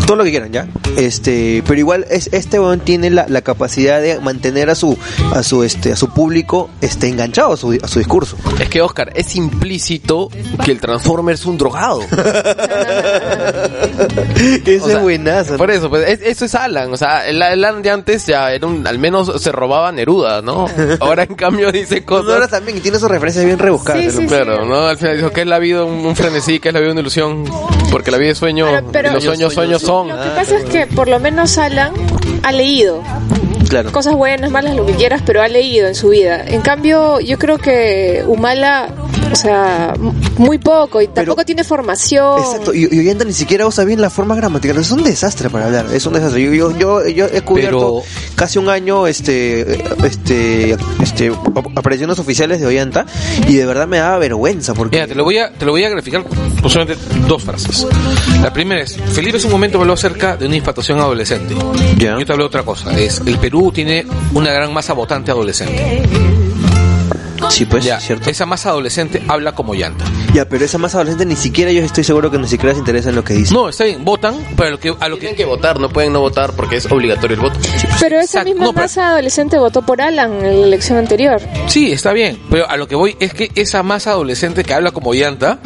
todo lo que quieran, ya. Este, pero igual es este weón tiene la, la capacidad de mantener a su a su este a su público este enganchado a su, a su discurso. Es que Oscar, es implícito que el Transformer es un drogado. Ese O sea, es buenazo. Por eso, pues es- eso es Alan. O sea, el, el Alan de antes ya era un, al menos se robaba Neruda, ¿no? Ahora en cambio dice ahora cosas. también y tiene sus referencias bien rebuscadas. Sí, ¿no? sí, Claro, ¿no? Al final dijo que es la vida un, un frenesí, que es la vida una ilusión. Porque la vida es sueño Pero- pero- y los sueños, sueños son. Lo que pasa es que por lo menos Alan ha leído Claro. cosas buenas, malas, lo que quieras, pero ha leído en su vida. En cambio, yo creo que Humala, o sea, muy poco y tampoco tiene formación. Exacto, y, y ni siquiera usa bien la forma gramatical. Es un desastre para hablar, es un desastre. Yo, yo, yo, yo he cubierto Pero- casi un año este, este, este, ap- apariciones oficiales de Ollanta y de verdad me daba vergüenza porque Mira, te lo voy a, te lo voy a graficar con solamente dos frases. La primera es, Felipe en un momento habló acerca de una infatuación adolescente. Ya. Yo te hablé de otra cosa. Es, el Perú tiene una gran masa votante adolescente. Sí, pues, Ya, cierto. esa masa adolescente habla como llanta. Ya, pero esa masa adolescente ni siquiera yo estoy seguro que ni siquiera se interesa en lo que dice. No, está bien, votan, pero a lo que, a lo Tienen que que votar, no pueden no votar porque es obligatorio el voto. Pero esa Exacto, misma no, pero- masa adolescente votó por Alan en la elección anterior. Sí, está bien, pero a lo que voy es que esa masa adolescente que habla como llanta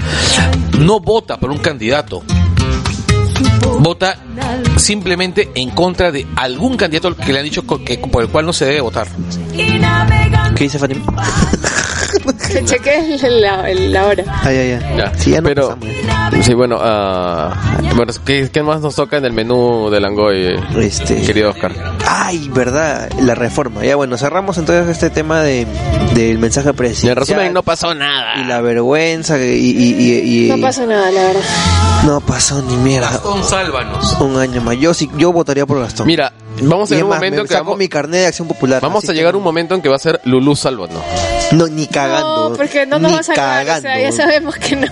no vota por un candidato. Vota simplemente en contra de algún candidato que le han dicho que, por el cual no se debe votar. ¿Qué dice Fátima? Que cheques la, la hora. Ay, ay, ay. Ya, Sí, ya no pero pasamos. sí, bueno, ah, bueno, ¿qué, qué más nos toca en el menú del Langoy, Este, querido Oscar? Ay, verdad, la reforma. Ya bueno, cerramos entonces este tema de del mensaje Y en presidencial. resumen, no pasó nada. y la vergüenza y, y, y- y- No pasa nada, la verdad. no pasó ni mierda. Gastón, sálvanos. Un año más. Yo sí, yo votaría por Gastón. Mira, vamos a llegar un momento me en que saco vamos, mi carnet de acción popular. vamos a llegar que- un momento en que va a ser Lulú Sálvanos. No, ni cagando. No, porque no nos ni va a salvar, o sea, ya cagando. sabemos que no.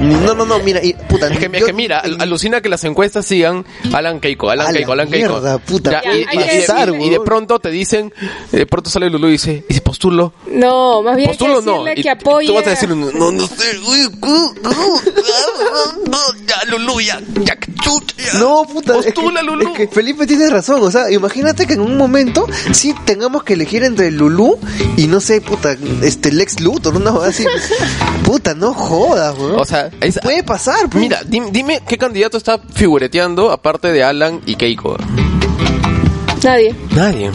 No, no, no, mira, y, puta, Es que, es que mira, alucina que las encuestas sigan Alan Keiko, Alan Keiko, Alan Keiko. mierda, puta, Ya, puede y, pasar, y- y de pronto te dicen, de pronto sale Lulú y dice, ¿y si postulo? No, más bien hay que Postulo no. decirle Y que apoye. Tú vas a decir, no, no sé, uy, no, ya Lulú, ya, ya, que chucha. No, puta, es que, Postula, Lulú. es que Felipe tiene razón, o sea, imagínate que en un momento sí tengamos que elegir entre Lulú y no sé, puta, este Lex Luthor, una cosa así. puta, no jodas, weón. O sea, es- puede pasar, pues. Mira, dim- dime qué candidato está figureteando aparte de Alan y Keiko. Nadie. Nadie.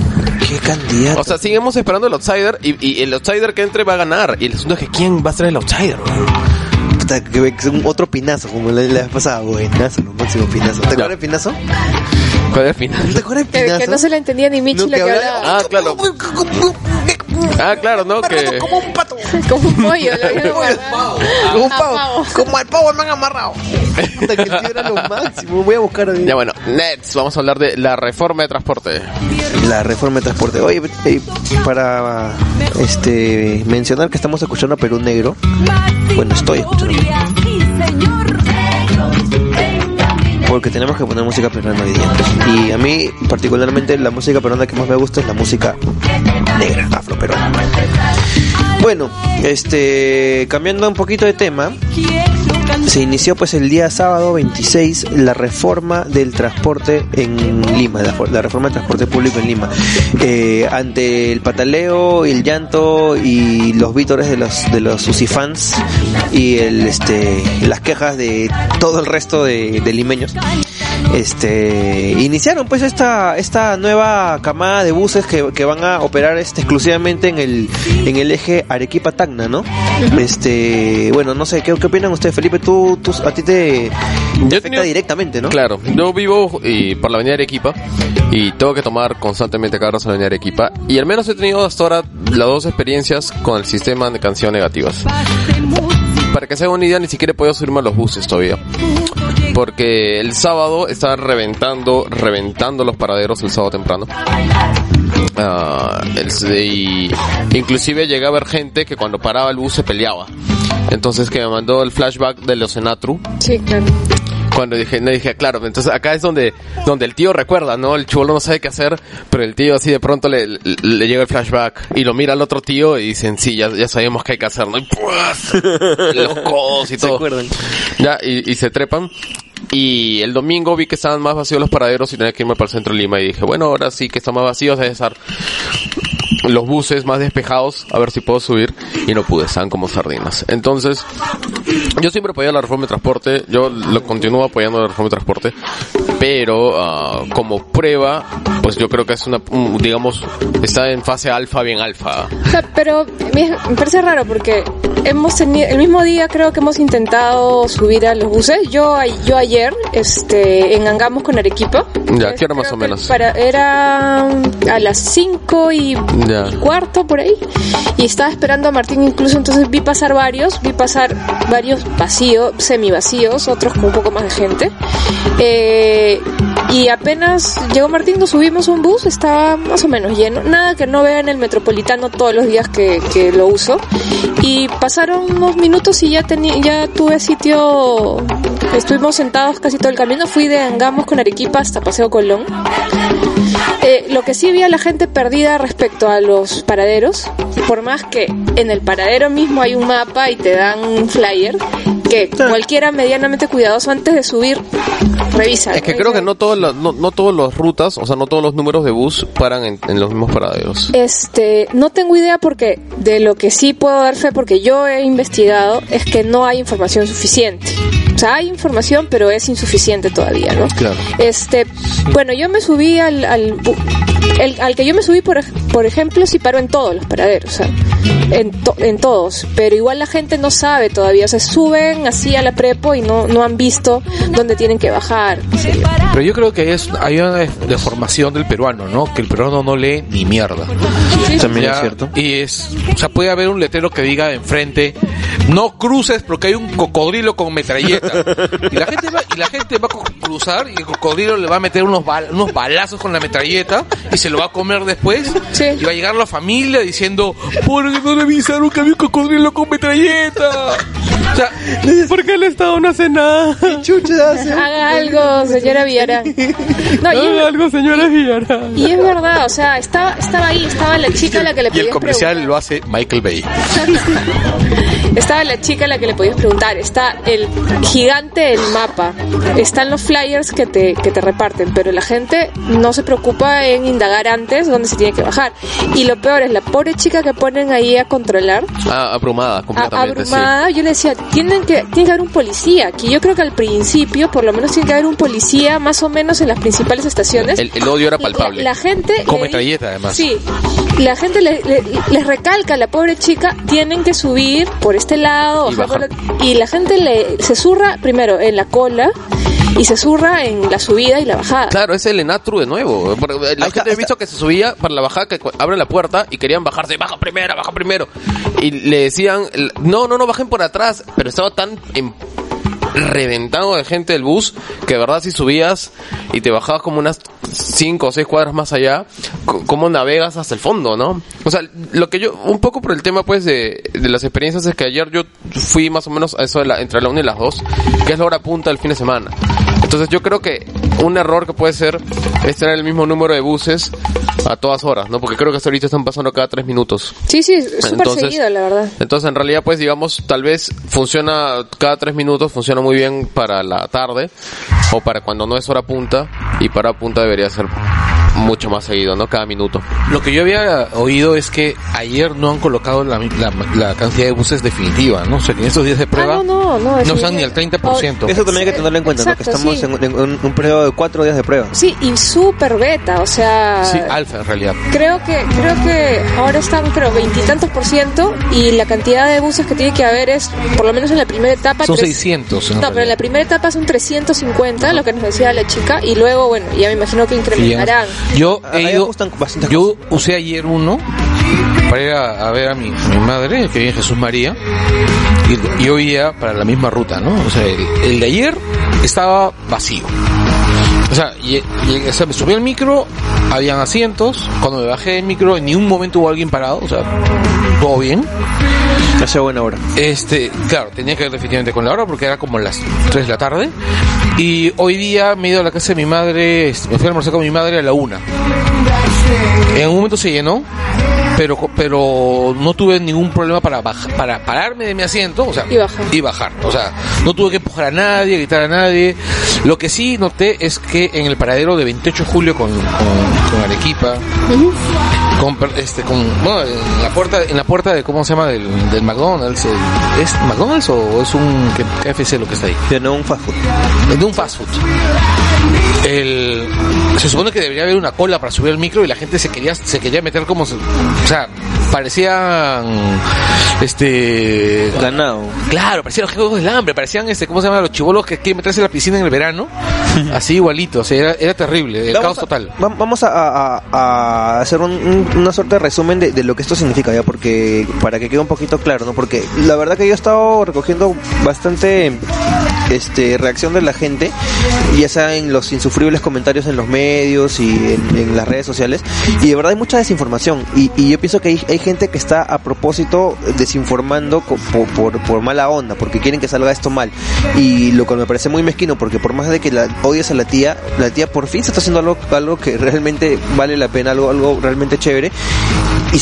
qué candidato. O sea, seguimos esperando el outsider y, y el outsider que entre va a ganar. Y el asunto es que quién va a ser el outsider. weón? Puta, que, que un otro pinazo, como la, vez pasada, buenazo, lo máximo pinazo. ¿Te acuerdas del pinazo? ¿Cuál es el final? ¿No te acuerdas de Que, que Pinazo? no se le entendía ni Michi No, lo que hablaba- hablaba. Ah, claro. Ah, claro, ¿no? Que... Como un pato. Como un pollo. lo Como el agarrado. Como un Ah, pavo. pavo. Como al pavo me han amarrado. Puta, que el tío era lo máximo. Voy a buscar ahí. Ya bueno, Nets, vamos a hablar de la reforma de transporte. La reforma de transporte. Oye, eh, para este mencionar que estamos escuchando a Perú Negro. Bueno, estoy escuchando. Porque tenemos que poner música peruana hoy día. Y a mí, particularmente, la música peruana que más me gusta es la música negra, afroperuana. Bueno, este, cambiando un poquito de tema, se inició pues el día sábado 26 la reforma del transporte en Lima, la, reforma del transporte público en Lima. Eh, ante el pataleo, el llanto y los vítores de los de los y este las quejas de todo el resto de, de limeños. Este iniciaron pues esta esta nueva camada de buses que, que van a operar este exclusivamente en el en el eje Arequipa Tacna, ¿no? Este, bueno, no sé, ¿qué, qué opinan ustedes, Felipe? Tú, tú a ti te, afecta directamente, ¿no? Claro, yo vivo y por la avenida Arequipa y tengo que tomar constantemente carros en la avenida Arequipa y al menos he tenido hasta ahora las dos experiencias con el sistema de canción negativas. Para que se hagan una idea, ni siquiera he podido subirme a los buses todavía. Porque el sábado estaba reventando, reventando los paraderos el sábado temprano. El- y inclusive llegué a ver gente que cuando paraba el bus se peleaba. Entonces que me mandó el flashback de los Senatru Sí, claro. Cuando dije, no dije, claro, entonces acá es donde, donde el tío recuerda, ¿no? El chivolo no sabe qué hacer, pero el tío así de pronto le, le, le llega el flashback y lo mira al otro tío y dicen, sí, ya, ya sabemos qué hay que hacer, ¿no? Y ¡puas! los codos y ¿Se todo. acuerdan? Ya, y, y se trepan. Y el domingo vi que estaban más vacíos los paraderos y tenía que irme para el centro de Lima y dije, bueno, ahora sí que están más vacíos, debe estar los buses más despejados, a ver si puedo subir, y no pude, estaban como sardinas. Entonces, yo siempre apoyé la reforma de transporte, yo lo continúo apoyando la reforma de transporte, pero ah, como prueba, pues yo creo que es una, un- digamos, está en fase alfa, bien alfa. Pero me, parece raro porque hemos tenido el mismo día creo que hemos intentado subir a los buses. Yo yo ayer este en Angamos con Arequipa. Ya, Es- ¿qué hora más o que menos? Para, era a las 5 y, Ya. Y cuarto por ahí y estaba esperando a Martín incluso entonces vi pasar varios, vi pasar varios vacíos, semi vacíos, otros con un poco más de gente. Eh, y apenas llegó Martín, nos subimos a un bus, estaba más o menos lleno. Nada que no vea en el metropolitano todos los días que, que lo uso. Y pasaron unos minutos y ya tenía, ya tuve sitio, estuvimos sentados casi todo el camino. Fui de Angamos con Arequipa hasta Paseo Colón. Eh, lo que sí vi a la gente perdida respecto a los paraderos, por más que en el paradero mismo hay un mapa y te dan un flyer, que cualquiera medianamente cuidadoso antes de subir revisa. Es que creo que no todas las, no, no todas las rutas, o sea, no todos los números de bus paran en, en los mismos paraderos. Este, no tengo idea porque de lo que sí puedo dar fe, porque yo he investigado, es que no hay información suficiente. O sea, hay información, pero es insuficiente todavía, ¿no? Claro. Este, bueno, yo me subí al, al, el- al que yo me subí, por, por ejemplo, sí paro en todos los paraderos, o sea, en, to- en todos, pero igual la gente no sabe todavía, o sea, suben así a la prepo y no, no han visto dónde tienen que bajar. Pero yo creo que es, hay una deformación del peruano, ¿no? Que el peruano no lee ni mierda. También Ya, es cierto. Y es, o sea, puede haber un letrero que diga enfrente, no cruces porque hay un cocodrilo con metralleta. Y la gente va, y la gente va a cruzar y el cocodrilo le va a meter unos, bal- unos balazos con la metralleta y se lo va a comer después. Sí. Y va a llegar la familia diciendo, ¿por qué no le avisaron que había un cocodrilo con metralleta? O sea, ¿Por qué el Estado no hace nada? Haga algo, señora. No, y es, algo, señora Villara. y es verdad, o sea, estaba, estaba ahí, estaba la chica a la que le y el comercial preguntar. lo hace Michael Bay. Estaba la chica a la que le podías preguntar, está el gigante del mapa, están los flyers que te, que te reparten, pero la gente no se preocupa en indagar antes dónde se tiene que bajar. Y lo peor es la pobre chica que ponen ahí a controlar, Ah, abrumada, a- completamente, sí. abrumada, yo le decía, tienen que, tiene que haber un policía aquí. Yo creo que al principio, por lo menos, tiene que haber un policía más o menos en las principales estaciones. El, el odio era palpable. La, la gente... Con le- metralleta, además. Sí. La gente le- le- les recalca a la pobre chica, tienen que subir por este lado, Y bajar por bajar. otro- y la gente le se zurra primero en la cola y se zurra en la subida y la bajada. Claro, es el Enatru de nuevo. Porque La gente he visto que se subía para la bajada, que abren la puerta y querían bajarse, baja primero, baja primero. Y le decían, no, no, no, bajen por atrás. Pero estaba tan em- reventado de gente el bus que de verdad si subías y te bajabas como unas cinco o seis cuadras más allá, cómo navegas hasta el fondo, ¿no? O sea, lo que yo, un poco por el tema pues de, de las experiencias es que ayer yo fui más o menos a eso de la, entre la una y las dos, que es la hora punta del fin de semana. Entonces yo creo que un error que puede ser es tener el mismo número de buses a todas horas, ¿no? Porque creo que hasta ahorita están pasando cada tres minutos. Sí, sí, súper seguido, la verdad. Entonces, en realidad, pues, digamos, tal vez funciona cada tres minutos, funciona muy bien para la tarde o para cuando no es hora punta y para punta debería ser mucho más seguido, ¿no? Cada minuto. Lo que yo había oído es que ayer no han colocado la, la, la cantidad de buses definitiva, ¿no? O sea, que en estos días de prueba Ah, no, no, no. no están ni al 30%. Eso también hay que tenerlo en cuenta, ¿no? Que Exacto, estamos sí. en, en un, un periodo de cuatro días de prueba. Sí, y súper beta, o sea... Sí, alfa en realidad. Creo que, creo que ahora están, creo, veintitantos por ciento y la cantidad de buses que tiene que haber es, por lo menos en la primera etapa... Son tres- 600 en No, pero en realidad. la primera etapa son 350, lo que nos decía la chica, y luego, bueno, ya me imagino que incrementarán. Yo Ahí he ido, yo usé ayer uno para ir a, a ver a mi, madre, que vive en Jesús María, y, y hoy día para la misma ruta, ¿no? O sea, el, el de ayer estaba vacío. O sea, y, y- o sea, me subí al micro, habían asientos, cuando me bajé del micro en ningún momento hubo alguien parado, o sea, todo bien. Hace buena hora. Este, claro, tenía que ver definitivamente con la hora porque era como las 3 de la tarde. Y hoy día me he ido a la casa de mi madre, este, me fui a almorzar con mi madre a la una. En un momento se llenó, pero pero no tuve ningún problema para bajar, para pararme de mi asiento, o sea, Y bajar. y bajar. O sea, no tuve que empujar a nadie, gritar a nadie. Lo que sí noté es que en el paradero de 28 de julio con, con, con Arequipa, con per- este con bueno, en la puerta en la puerta de cómo se llama del, del McDonald's el- es McDonald's o es un KFC lo que está ahí no un fast food. de un fast food. El se supone que debería haber una cola para subir al micro y la gente se quería se quería meter como se- o sea parecían este Ganado. Claro, parecían los juegos del hambre, parecían este, ¿cómo se llama? Los chivolos que quieren meterse en la piscina en el verano. Así igualito, o sea, era, era terrible, el Vamos caos a- total. va- Vamos a, a- a hacer un- un- una suerte de resumen de, de lo que esto significa ya, porque para que quede un poquito claro, ¿no? Porque la verdad que yo he estado recogiendo bastante este reacción de la gente, ya sea en los insufribles comentarios en los medios y en, en las redes sociales, y de verdad hay mucha desinformación, y, y yo pienso que hay, hay gente que está a propósito desinformando por, por, por mala onda, porque quieren que salga esto mal, y lo cual me parece muy mezquino, porque por más de que la odies a la tía, la tía por fin se está haciendo algo, algo que realmente vale la pena, algo, algo realmente chévere,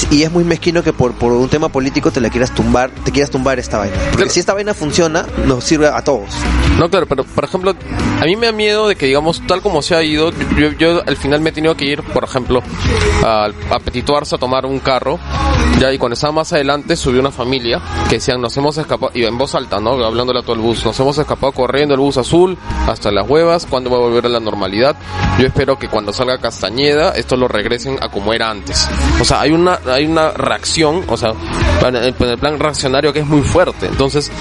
y, y es muy mezquino que por, por un tema político te la quieras tumbar, te quieras tumbar esta vaina, porque Claro. si esta vaina funciona, nos sirve a todos. No, claro, pero por ejemplo, a mí me da miedo de que, digamos, tal como se ha ido, yo, yo al final me he tenido que ir, por ejemplo, a, a Petit Barça a tomar un carro, ya, y cuando estaba más adelante subió una familia que decían, nos hemos escapado, y en voz alta, ¿no? Hablándole a todo el bus, nos hemos escapado corriendo el bus azul hasta las huevas, ¿cuándo va a volver a la normalidad? Yo espero que cuando salga Castañeda, esto lo regresen a como era antes. O sea, hay una, hay una reacción, o sea, en el plan reaccionario que es muy fuerte. Entonces,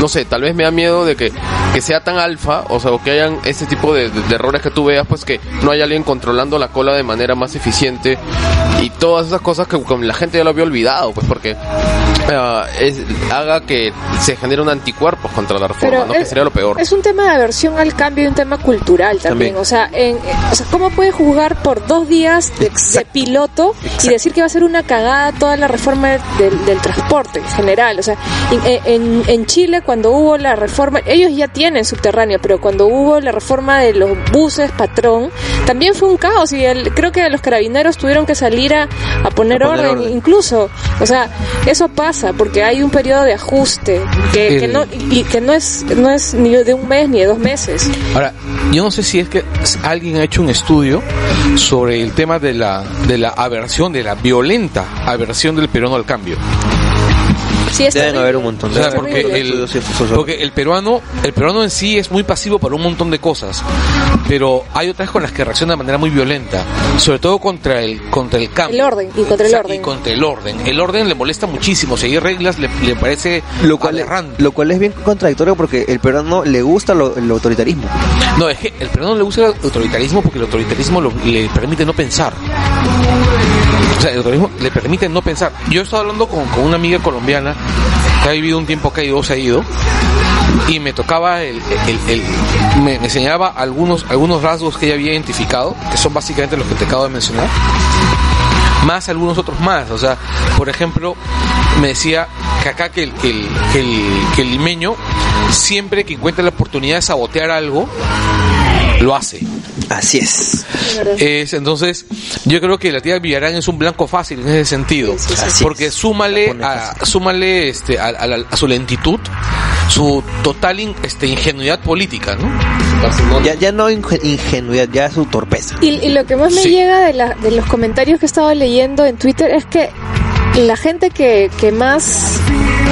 no sé, tal vez me da miedo de que, que sea tan alfa, o sea, o que hayan ese tipo de, de- errores que tú veas, pues que no hay alguien controlando la cola de manera más eficiente y todas esas cosas que la gente ya lo había olvidado, pues porque ah, es- haga que se generen anticuerpos contra la reforma, ¿no? que es, sería lo peor. es un tema de aversión al cambio y un tema cultural también. También. O sea, en, eh, o sea, ¿cómo puede jugar por dos días de, de piloto y decir que va a ser una cagada toda la reforma del, del transporte en general? O sea, en, en- en Chile cuando hubo la reforma, ellos ya tienen subterráneo, pero cuando hubo la reforma de los buses patrón, también fue un caos y el- creo que los carabineros tuvieron que salir a, a poner, A poner orden, orden. incluso. O sea, eso pasa porque hay un periodo de ajuste que, no y que no es no es ni de un mes ni de dos meses. Ahora, yo no sé si es que alguien ha hecho un estudio sobre el tema de la, de la aversión, de la violenta aversión del peruano al cambio. Sí, es Deben terrible. haber un montón. O sea, Deben haber porque el, sociológicos. porque el peruano, el peruano en sí es muy pasivo para un montón de cosas, pero hay otras con las que reacciona de manera muy violenta, sobre todo contra el contra el cambio. El orden, y contra el O sea, orden. Y contra el orden. El orden le molesta muchísimo, seguir reglas le, le parece lo cual, aberrante. lo cual es bien contradictorio porque el peruano le gusta lo- el autoritarismo. No, es que el peruano le gusta el autoritarismo porque el autoritarismo lo- le permite no pensar. O sea, el autoritarismo le permite no pensar. Yo estaba hablando con, con una amiga colombiana que ha vivido un tiempo acá y dos se ha ido. Y me tocaba el, el- me, me señalaba algunos, algunos rasgos que ella había identificado, que son básicamente los que te acabo de mencionar, más algunos otros más. O sea, por ejemplo, me decía que acá que el, que que que el limeño, siempre que encuentra la oportunidad de sabotear algo, lo hace. Así es. Entonces, yo creo que la tía Villarán es un blanco fácil en ese sentido. Sí, sí, sí. Así porque súmale, a, súmale este, a, a la- a su lentitud, su total in- este, ingenuidad política, ¿no? Ya, ya no inge- ingenuidad, ya es su torpeza. Y, y lo que más me Sí. llega de, la- de los comentarios que he estado leyendo en Twitter es que la gente que, que más,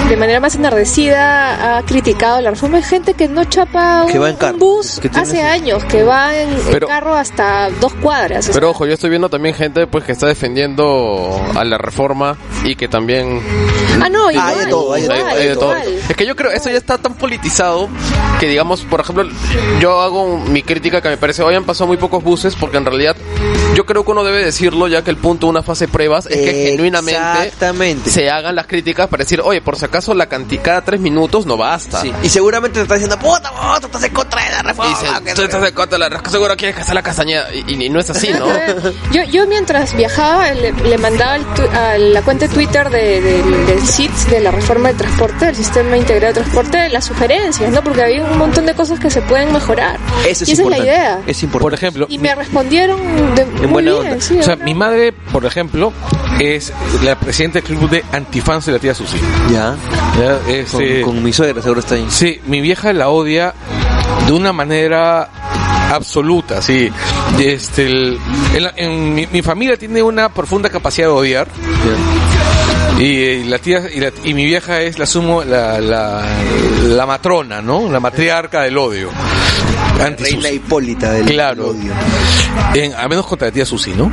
de manera más enardecida, ha criticado la reforma es gente que no chapa un, Que va en un bus que hace ese- años, que va en, en Pero- carro hasta dos cuadras. o Pero sea, ojo, yo estoy viendo también gente pues que está defendiendo a la reforma y que también ah, no, igual, hay de todo, hay de igual, hay de todo. igual. Es que yo creo eso ya está tan politizado que digamos, por ejemplo, yo hago mi crítica que me parece hoy han pasado muy pocos buses porque en realidad yo creo que uno debe decirlo ya que el punto de una fase de pruebas es que genuinamente se hagan las críticas para decir, oye, por si acaso la cantidad cada tres minutos no basta. Sí. Y seguramente te está diciendo, puta, vos, tú estás en contra de la Y reforma. dice, que tú estás de contra de la rasca, seguro quieres que sea la castañeda. Y, y no es así, ¿no? Yo, yo mientras viajaba le, le mandaba al tu- a la cuenta de Twitter de, de- del SITS, de la reforma del transporte, del sistema integrado de transporte, las sugerencias, ¿no? Porque había un montón de cosas que se pueden mejorar. Eso es y esa importante. es la idea. Es Por importante. ejemplo, Y me respondieron de muy buena bien, onda. sí, o sea, ¿no? mi madre, por ejemplo, es la presidenta del club de antifans de la tía Susi. Ya. Con, este, con mi suegra seguro está ahí. Sí, mi vieja la odia de una manera absoluta, sí. Este, el- en la- en mi, mi familia tiene una profunda capacidad de odiar. Y, eh, la tía y, la- y mi vieja es la sumo la, la, la matrona, ¿no? La matriarca del odio. Reina Hipólita del Claro. odio. En- a menos contra la tía Susi, ¿no?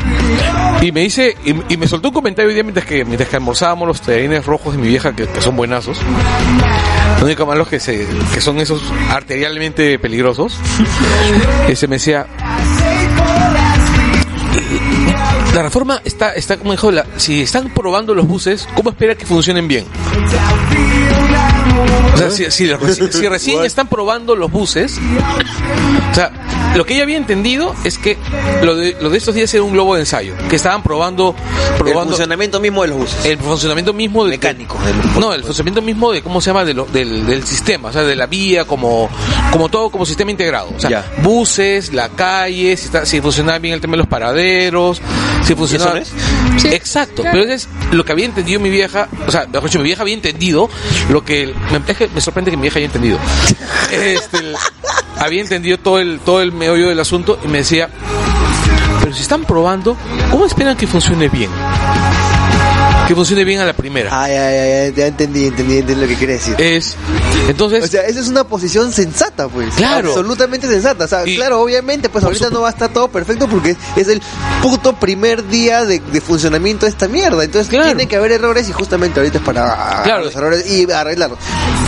Y me dice, y, y me soltó un comentario hoy día mientras que, mientras que almorzábamos los tallarines rojos de mi vieja, que, que son buenazos. Lo único malo es que, se, que son esos arterialmente peligrosos. Y se me decía, la reforma está, está como dijo, la, si están probando los buses, ¿cómo espera que funcionen bien? O sea, si, si reci- si recién están probando los buses, o sea, lo que ella había entendido es que lo de, lo de estos días era un globo de ensayo, que estaban probando, El funcionamiento mismo de los buses. el funcionamiento mismo de, Mecánico del- no el funcionamiento mismo de cómo se llama de lo- del, del sistema o sea de la vía como como todo como sistema integrado o sea Ya. buses la calle si, está, si funcionaba bien el tema de los paraderos si funcionaba eso Sí, exacto claro. pero es lo que había entendido mi vieja o sea mejor dicho, mi vieja había entendido lo que me, es que me sorprende que mi vieja haya entendido este, había entendido todo el todo el meollo del asunto y me decía pero si están probando cómo esperan que funcione bien que funcione bien a la primera Ay, ay, ay, ya entendí, entendí, entendí lo que quiere decir. es entonces O sea, esa es una posición sensata, pues. Claro. Absolutamente sensata. O sea, Y- claro, obviamente, pues ahorita no va a estar todo perfecto porque es, es el puto primer día de, de funcionamiento de esta mierda. Entonces Claro. tiene que haber errores y justamente ahorita es para Claro. los errores y arreglarlos.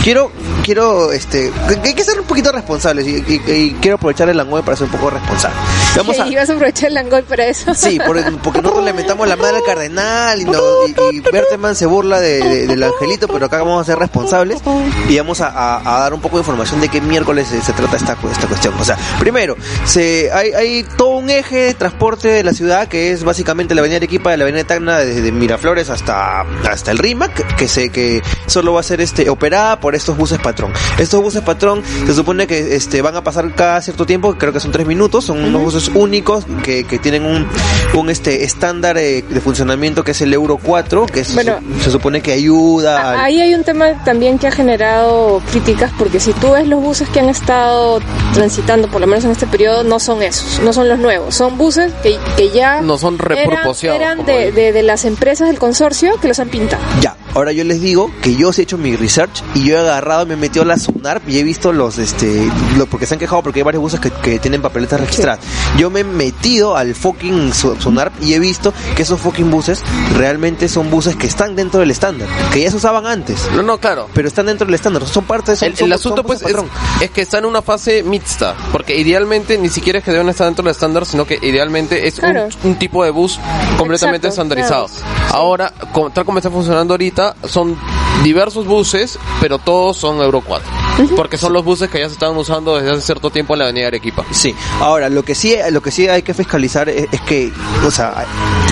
Quiero, quiero, este, hay que ser un poquito responsables y, y- y quiero aprovechar el langoy para ser un poco responsable. Vamos a, ¿Y vas a aprovechar el langol para eso? Sí, por- porque nosotros le metamos la madre al cardenal y, no, y, y Berteman se burla de, de- del angelito, pero acá vamos a ser responsables y vamos a, a- a dar un poco de información de qué miércoles se, se trata esta, cu- esta cuestión. O sea, primero, se, hay, hay todo un eje de transporte de la ciudad que es básicamente la avenida Arequipa de la avenida Tacna desde Miraflores hasta, hasta el RIMAC, que, se, que solo va a ser este, operada por estos buses patrón. Estos buses patrón se supone que este, van a pasar cada cierto tiempo, creo que son tres minutos, son unos buses únicos que, que tienen un, un este, estándar eh, de funcionamiento que es el Euro 4, que es- Bueno. se supone que ayuda al- Ahí hay un tema también que ha generado críticas porque si tú ves los buses que han estado transitando, por lo menos en este periodo, no son esos, no son los nuevos, son buses que, que ya No son eran, eran de, de, de las empresas del consorcio que los han pintado. Ya, Ahora yo les digo que yo sí he hecho mi research y yo he agarrado, me he metido a la SUNARP y he visto los, este, lo, porque se han quejado porque hay varios buses que, que tienen papeletas registradas. Yo me he metido al fucking su- SUNARP y he visto que esos fucking buses realmente son buses que están dentro del estándar, que ya se usaban antes, No, no, claro. pero están dentro del estándar, son parte de son- El, son- el asunto pues es, es que está en una fase mixta, porque idealmente ni siquiera es que deben estar dentro del estándar, sino que idealmente es un- Claro. un, tipo de bus completamente Exacto, estandarizado. claro. Ahora, como- tal como está funcionando ahorita, son diversos buses, pero todos son Euro 4, porque son los buses que ya se estaban usando desde hace cierto tiempo en la avenida Arequipa. Sí, ahora lo que sí, lo que sí hay que fiscalizar es, es que, o sea,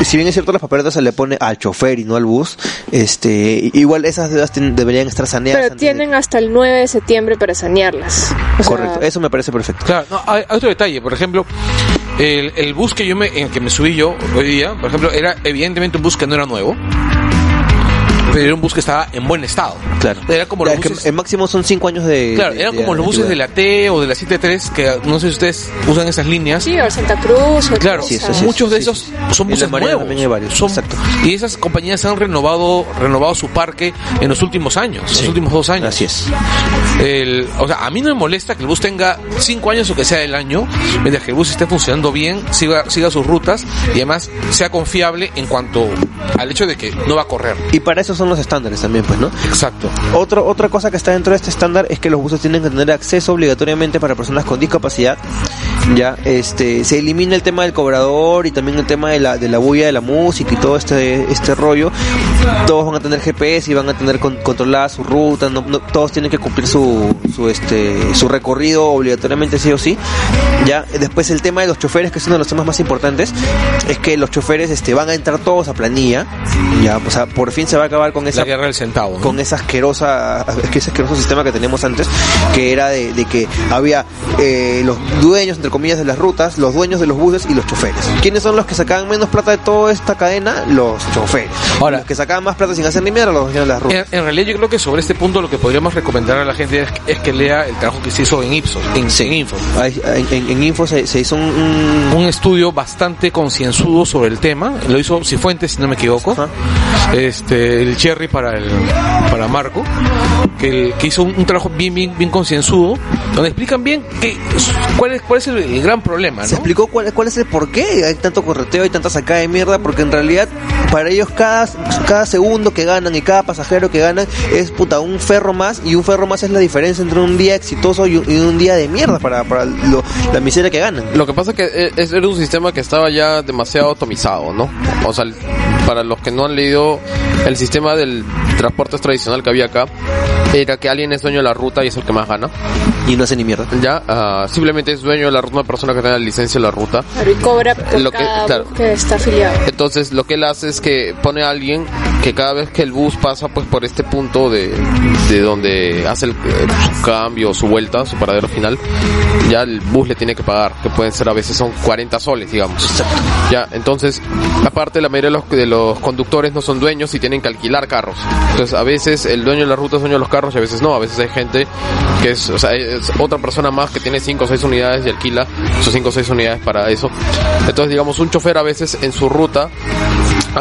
si bien es cierto las papeletas se le pone al chofer y no al bus, este, igual esas deudas deberían estar saneadas. Pero de- tienen hasta el 9 de septiembre para sanearlas. O sea, Correcto, eso me parece perfecto. Claro, no, hay, hay otro detalle, por ejemplo, el, el bus que yo me, en el que me subí yo hoy día, por ejemplo, era evidentemente un bus que no era nuevo, pero era un bus que estaba en buen estado. Claro. Era como los buses... en máximo son cinco años de. Claro, eran de como los buses de la T o de la 73, que no sé si ustedes usan esas líneas. Sí, o Santa Cruz. o Claro, Sí, eso sí. muchos de sí, esos sí. son buses nuevos. también hay varios, Son- exacto. Y esas compañías han renovado renovado su parque en los últimos años, Sí. los últimos dos años. Así es. El, o sea, a mí no me molesta que el bus tenga cinco años o que sea el año, mientras que el bus esté funcionando bien, siga, siga sus rutas y además sea confiable en cuanto al hecho de que no va a correr. Y para eso son los estándares también, pues, ¿no? Exacto. Otro, otra cosa que está dentro de este estándar es que los buses tienen que tener acceso obligatoriamente para personas con discapacidad. Ya, este, se elimina el tema del cobrador y también el tema de la, de la bulla de la música y todo este, este rollo. Todos van a tener GPS y van a tener con- controlada su ruta, no, no- todos tienen que cumplir su, su, este, su recorrido obligatoriamente sí o sí. Ya, después el tema de los choferes, que es uno de los temas más importantes, es que los choferes, este, van a entrar todos a planilla. Ya, o sea, por fin se va a acabar con esa La guerra del centavo. ¿no? con esa asquerosa, es que ese asqueroso sistema que teníamos antes, que era de, de que había eh, los dueños, entre comillas, de las rutas, los dueños de los buses y los choferes. ¿Quiénes son los que sacaban menos plata de toda esta cadena? Los choferes. Ahora- los que sacaban más plata sin hacer ni mierda, los dueños de las rutas. En, en realidad yo creo que sobre este punto lo que podríamos recomendar a la gente es, es que lea el trabajo que se hizo en Ipsos, en, en Info. En, en- en Info se, se hizo un, un- Un estudio bastante concienzudo sobre el tema, lo hizo Cifuentes, si no me equivoco, Ajá. este, el Cherry para el, para Marco, que, el- que hizo un, un trabajo bien, bien, bien concienzudo, donde explican bien que, cuál es, cuál es el, el gran problema, se ¿no? explicó cuál, cuál es el por qué hay tanto correteo y tanta sacada de mierda, porque en realidad para ellos cada, cada segundo que ganan y cada pasajero que ganan es puta un ferro más y un ferro más es la diferencia entre un día exitoso y un, y un día de mierda para, para lo- la miseria que ganan. Lo que pasa es que e- es, era un sistema que estaba ya demasiado atomizado, ¿no? O sea, para los que no han leído el sistema del transporte tradicional que había acá, era que alguien es dueño de la ruta y es el que más gana. Y no hace ni mierda. Ya, ah, simplemente es dueño de la ruta una persona que tenga la licencia de la ruta. Claro, y cobra por Lo claro. que está afiliado. Entonces lo que él hace es que pone a alguien que cada vez que el bus pasa pues por este punto de, de donde hace el, eh, su cambio, su vuelta, su paradero final, ya el bus le tiene que pagar, que pueden ser a veces son 40 soles, digamos. Ya, entonces, aparte la mayoría de los, de los conductores no son dueños y tienen que alquilar carros. Entonces, a veces el dueño de la ruta es dueño de los carros y a veces no. A veces hay gente que es, o sea, es otra persona más que tiene 5 o 6 unidades y alquila sus 5 o 6 unidades para eso. Entonces, digamos, un chofer a veces en su ruta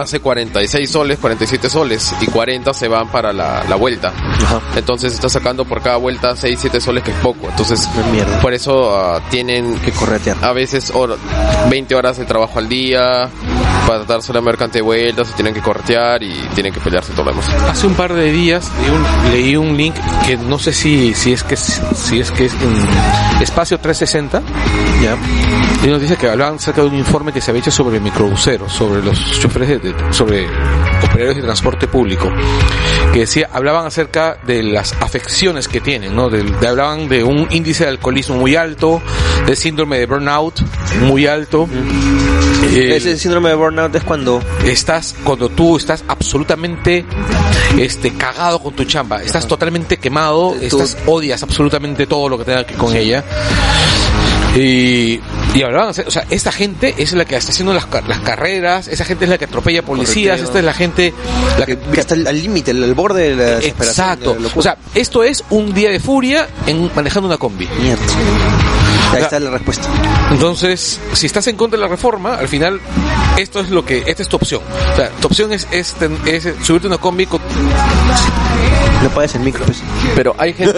hace 46 soles, 47 soles y 40 se van para la, la vuelta. Entonces está sacando por cada vuelta 6, 7 soles que es poco. Entonces, mierda. por eso ah, tienen Que corretear. a veces hor- 20 horas de trabajo al día para darse la mercante de vueltas y tienen que cortear y tienen que pelearse todo lo demás. Hace un par de días leí un, leí un link que no sé si, si es que es- si es que es en espacio 360 Ya. y nos dice que hablaban acerca de un informe que se había hecho sobre microbuseros, sobre los choferes de- sobre operarios de transporte público, que decía, hablaban acerca de las afecciones que tienen, ¿no? Del- de- hablaban de un índice de alcoholismo muy alto, de síndrome de burnout muy alto. Eh, Ese síndrome de burnout es cuando estás cuando tú estás absolutamente este cagado con tu chamba, estás totalmente quemado, estás odias absolutamente todo lo que tenga que ver con ella. Y, y hablaban, o sea, esta gente es la que está haciendo las, las carreras, esa gente es la que atropella policías, Correcteo. esta es la gente la que, que está al límite, al borde de la. Exacto. de la. O sea, esto es un día de furia en manejando una combi. mierda. Ahí está la respuesta. Entonces, si estás en contra de la reforma, al final esto es lo que, esta es tu opción. O sea, tu opción es, es, ten- es subirte a una combi con- No pagues el micro, pues. Pero hay gente,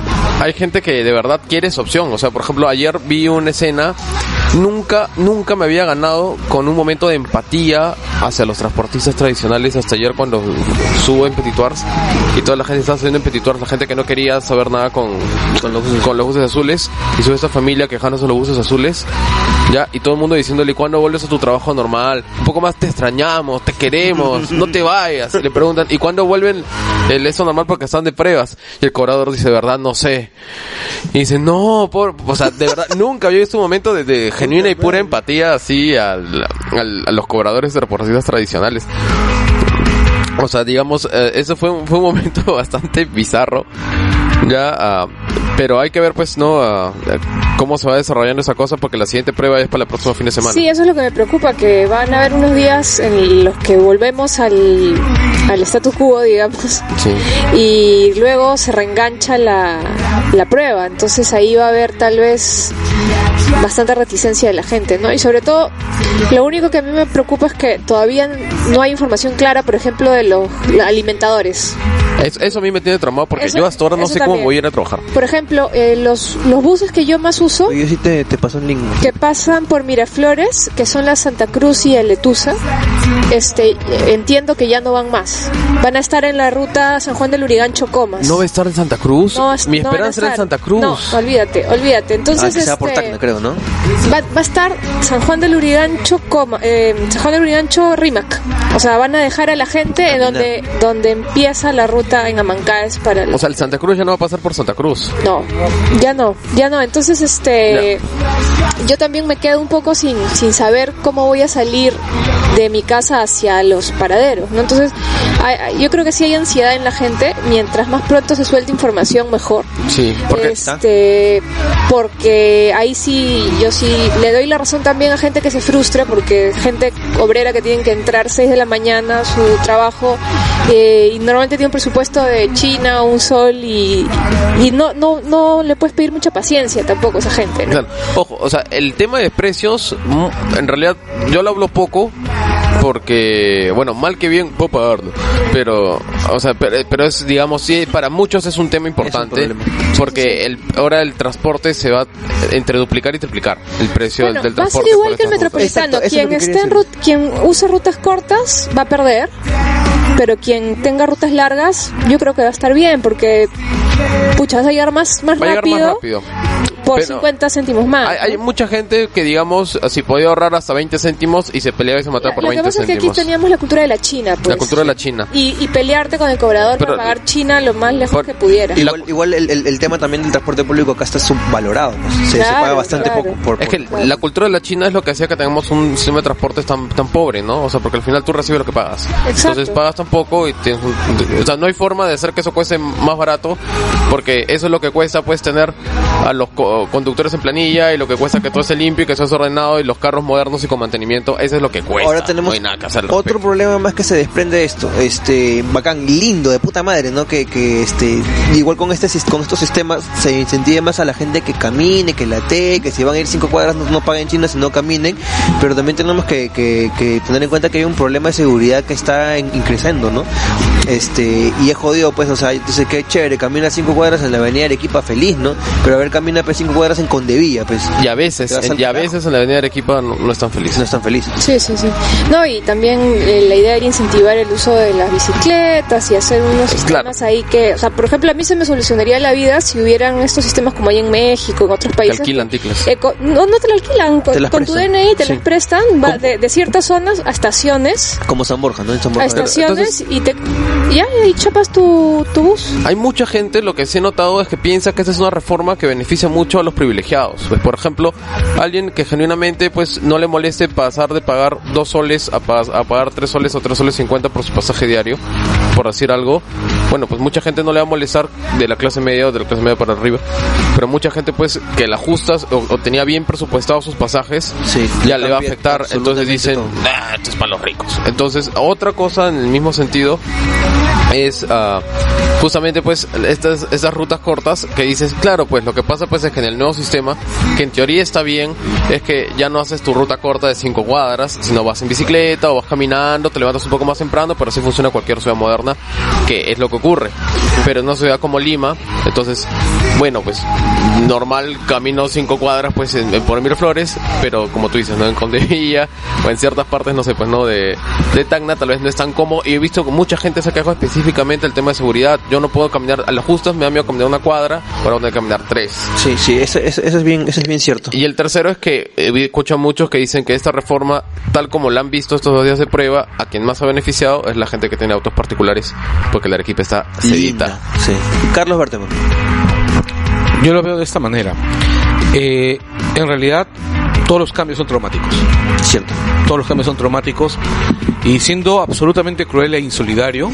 hay gente que de verdad quiere esa opción. O sea, por ejemplo, ayer vi una escena, nunca, nunca me había ganado con un momento de empatía hacia los transportistas tradicionales hasta ayer cuando subo en Petit Tours y toda la gente estaba subiendo en Petit la gente que no quería saber nada con, con, los, con los buses azules y sube esta familia quejándose de los buses azules. Ya, y todo el mundo diciéndole, ¿cuándo vuelves a tu trabajo normal? Un poco más te extrañamos, te queremos, no te vayas. Le preguntan, ¿y cuándo vuelven el eso normal porque están de pruebas? Y el cobrador dice, verdad, no sé. Y dice, no, por, o sea, de verdad, nunca había visto un momento de, genuina y pura empatía así al, al- a los cobradores de reportistas tradicionales. O sea, digamos, eh, ese fue, fue un momento bastante bizarro. Ya, ah, pero hay que ver, pues, ¿no? eh, cómo se va desarrollando esa cosa, porque la siguiente prueba es para el próximo fin de semana. Sí, eso es lo que me preocupa, que van a haber unos días en los que volvemos al, al statu quo, digamos, Sí. y luego se reengancha la, la prueba. Entonces ahí va a haber tal vez bastante reticencia de la gente, ¿no? Y sobre todo, lo único que a mí me preocupa es que todavía no hay información clara, por ejemplo, de los alimentadores. Es- eso a mí me tiene traumado porque Eso- yo hasta ahora no sé cómo voy a ir a trabajar. Por ejemplo, eh, los, los buses que yo más uso, Oye, sí te, te pasó un link. que pasan por Miraflores, que son la Santa Cruz y el Letusa, este, entiendo que ya no van más. Van a estar en la ruta San Juan del Urigancho Comas. ¿No va a estar en Santa Cruz? No, Mi no esperanza era en. Santa Cruz. No, olvídate, olvídate. Ah, Entonces, por este, Tacna, creo, ¿no? va, va a estar San Juan del Urigancho, coma, eh, San Juan del Urigancho, Rimac. O sea, van a dejar a la gente en donde, donde empieza la ruta en Amancaes para el... O sea, el Santa Cruz ya no va a pasar por Santa Cruz. No, ya no, ya no. Entonces, este, yo también me quedo un poco sin, sin saber cómo voy a salir de mi casa hacia los paraderos, ¿no? Entonces, hay- yo creo que sí hay ansiedad en la gente. Mientras más pronto se suelte información, mejor. Sí, porque Este, porque ahí sí, yo sí le doy la razón también a gente que se frustra, porque gente obrera que tienen que entrar 6 de la mañana a su trabajo eh, y normalmente tiene un presupuesto de China, un sol y, y no, no, no le puedes pedir mucha paciencia tampoco a esa gente, ¿no? Claro. Ojo, o sea, el tema de precios, mm, en realidad yo lo hablo poco porque, bueno, mal que bien puedo pagarlo, pero, o sea, pero, pero es, digamos, sí, para muchos es un tema importante porque el, ahora el transporte se va entre duplicar y triplicar el precio Bueno, del va a ser transporte. igual que el metropolitano. Exacto, eso es quien esté en quien use rutas cortas va a perder, pero quien tenga rutas largas, yo creo que va a estar bien, porque pucha, vas a llegar más, más Va a llegar más rápido. Por Pero 50 céntimos más. Hay, hay mucha gente que, digamos, si podía ahorrar hasta 20 céntimos y se peleaba y se mataba por Lo que 20 pasa es que aquí céntimos. teníamos la cultura de la China, pues. La cultura de la China. Y, y pelearte con el cobrador Pero- para pagar China lo más lejos Por- que pudiera. y la- Igual, igual el, el- el tema también del transporte público acá está subvalorado. pues. Se, paga bastante claro. poco por, Es que la cultura de la China es lo que hacía que tengamos un sistema de transporte tan, tan pobre, ¿no? O sea, porque al final tú recibes lo que pagas. Exacto. Entonces pagas tan poco y tienes un- O sea, no hay forma de hacer que eso cueste más barato, porque eso es lo que cuesta, pues, tener a los co- conductores en planilla y lo que cuesta que todo esté limpio y que todo esté ordenado y los carros modernos y con mantenimiento. Eso es lo que cuesta. Ahora tenemos No hay nada que hacer al otro problema más que se desprende de esto, este, bacán, lindo, de puta madre, ¿no? Que, que este, igual con este con estos sistemas se incentive más a la gente que camine, que late, que si van a ir cinco cuadras no, no paguen China, sino caminen, pero también tenemos que, que, que tener en cuenta que hay un problema de seguridad que está en, increciendo, ¿no? Este, y es jodido, pues, o sea, dice que chévere, camina cinco cuadras en la avenida Arequipa feliz, ¿no? Pero a ver, camina pues cinco cuadras en Condevilla, pues, Y a veces, Te al y a veces en la avenida Arequipa no, no están felices. no están felices. Sí, sí, sí. No, y también eh, la idea era incentivar el uso de las bicicletas y hacer unos sistemas ahí que, o sea, por ejemplo, a mí se me solucionaría la vida si hubieran estos sistemas como hay en México, en otros Te países. alquilan ticles. Eh, con- no, no te lo alquilan, con, Te las con tu. DNI te Sí. las prestan, va de, de ciertas zonas a estaciones, Como San Borja, ¿no? En San a Borja. estaciones y te ya y chapas tu, tu bus. Hay mucha gente, lo que sí he notado es que piensa que esta es una reforma que beneficia mucho a los privilegiados. Pues, por ejemplo, alguien que genuinamente pues no le moleste pasar de pagar dos soles a, pa- a pagar tres soles o tres soles cincuenta por su pasaje diario, por decir algo. Bueno, pues mucha gente no le va a molestar de la clase media o de la clase media para arriba. Pero mucha gente pues que la justas o, o tenía bien presupuestados sus pasajes, Sí, ya le va a afectar. Entonces dicen. "Nah, esto es para los ricos. Entonces, otra cosa en el mismo sentido es ah, justamente pues estas, estas rutas cortas que dices, claro, pues lo que pasa pues es que en el nuevo sistema, que en teoría está bien, es que ya no haces tu ruta corta de 5 cuadras, sino vas en bicicleta o vas caminando, te levantas un poco más temprano, pero así funciona cualquier ciudad moderna, que es lo que ocurre. Pero en una ciudad como Lima, entonces, bueno, pues normal camino 5 cuadras pues en, en por Miraflores, pero como tú dices, ¿no? En Condevilla o en ciertas partes, no sé, pues no, de, de Tacna tal vez no es tan cómodo. Y he visto que mucha gente se quejado específicamente del tema de seguridad. Yo no puedo caminar a las justas, me da miedo caminar una cuadra, ahora voy a caminar tres. Sí, sí, eso, eso, eso es bien, eso es bien cierto. Y el tercero es que he escuchado a muchos que dicen que esta reforma, tal como la han visto estos dos días de prueba, a quien más ha beneficiado es la gente que tiene autos particulares, porque la Arequipa está. Linda, Sí. Carlos Berteman. Yo lo veo de esta manera. Eh, en realidad, todos los cambios son traumáticos. Cierto. Todos los cambios son traumáticos. Y siendo absolutamente cruel e insolidario,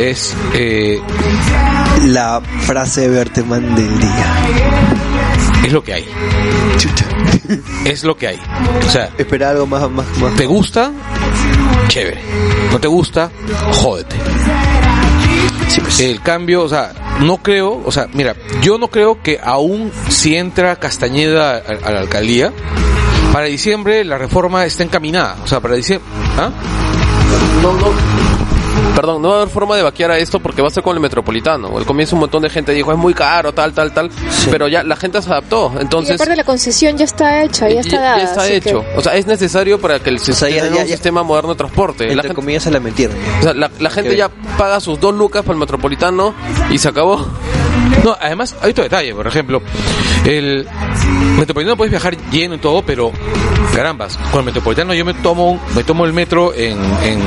es eh, La frase Berteman del día. es lo que hay. Es lo que hay. O sea, Espera algo más, más, más. ¿te gusta? Chévere. ¿No te gusta? Jódete. Sí, pues. El cambio, o sea, no creo, o sea, mira, yo no creo que aún si entra Castañeda a, a la alcaldía, para diciembre la reforma está encaminada. O sea, para diciembre... ¿Ah? No, no. Perdón, no va a haber forma de vaquear a esto porque va a ser con el metropolitano. Al comienzo un montón de gente dijo es muy caro, tal, tal, tal. Pero ya la gente se adaptó. Y Entonces. aparte la concesión ya está hecha, ya está dada. está así hecho. que- O sea, es necesario para que el sea, ya- sistema, ya- un ya- sistema moderno de transporte. La Entre gente, comillas se la metieron. o sea, la, la gente ya paga sus dos lucas para el metropolitano y se acabó. No, además hay otro detalle, por ejemplo, el metropolitano puedes viajar lleno y todo, pero carambas, con el metropolitano yo me tomo me tomo el metro en, en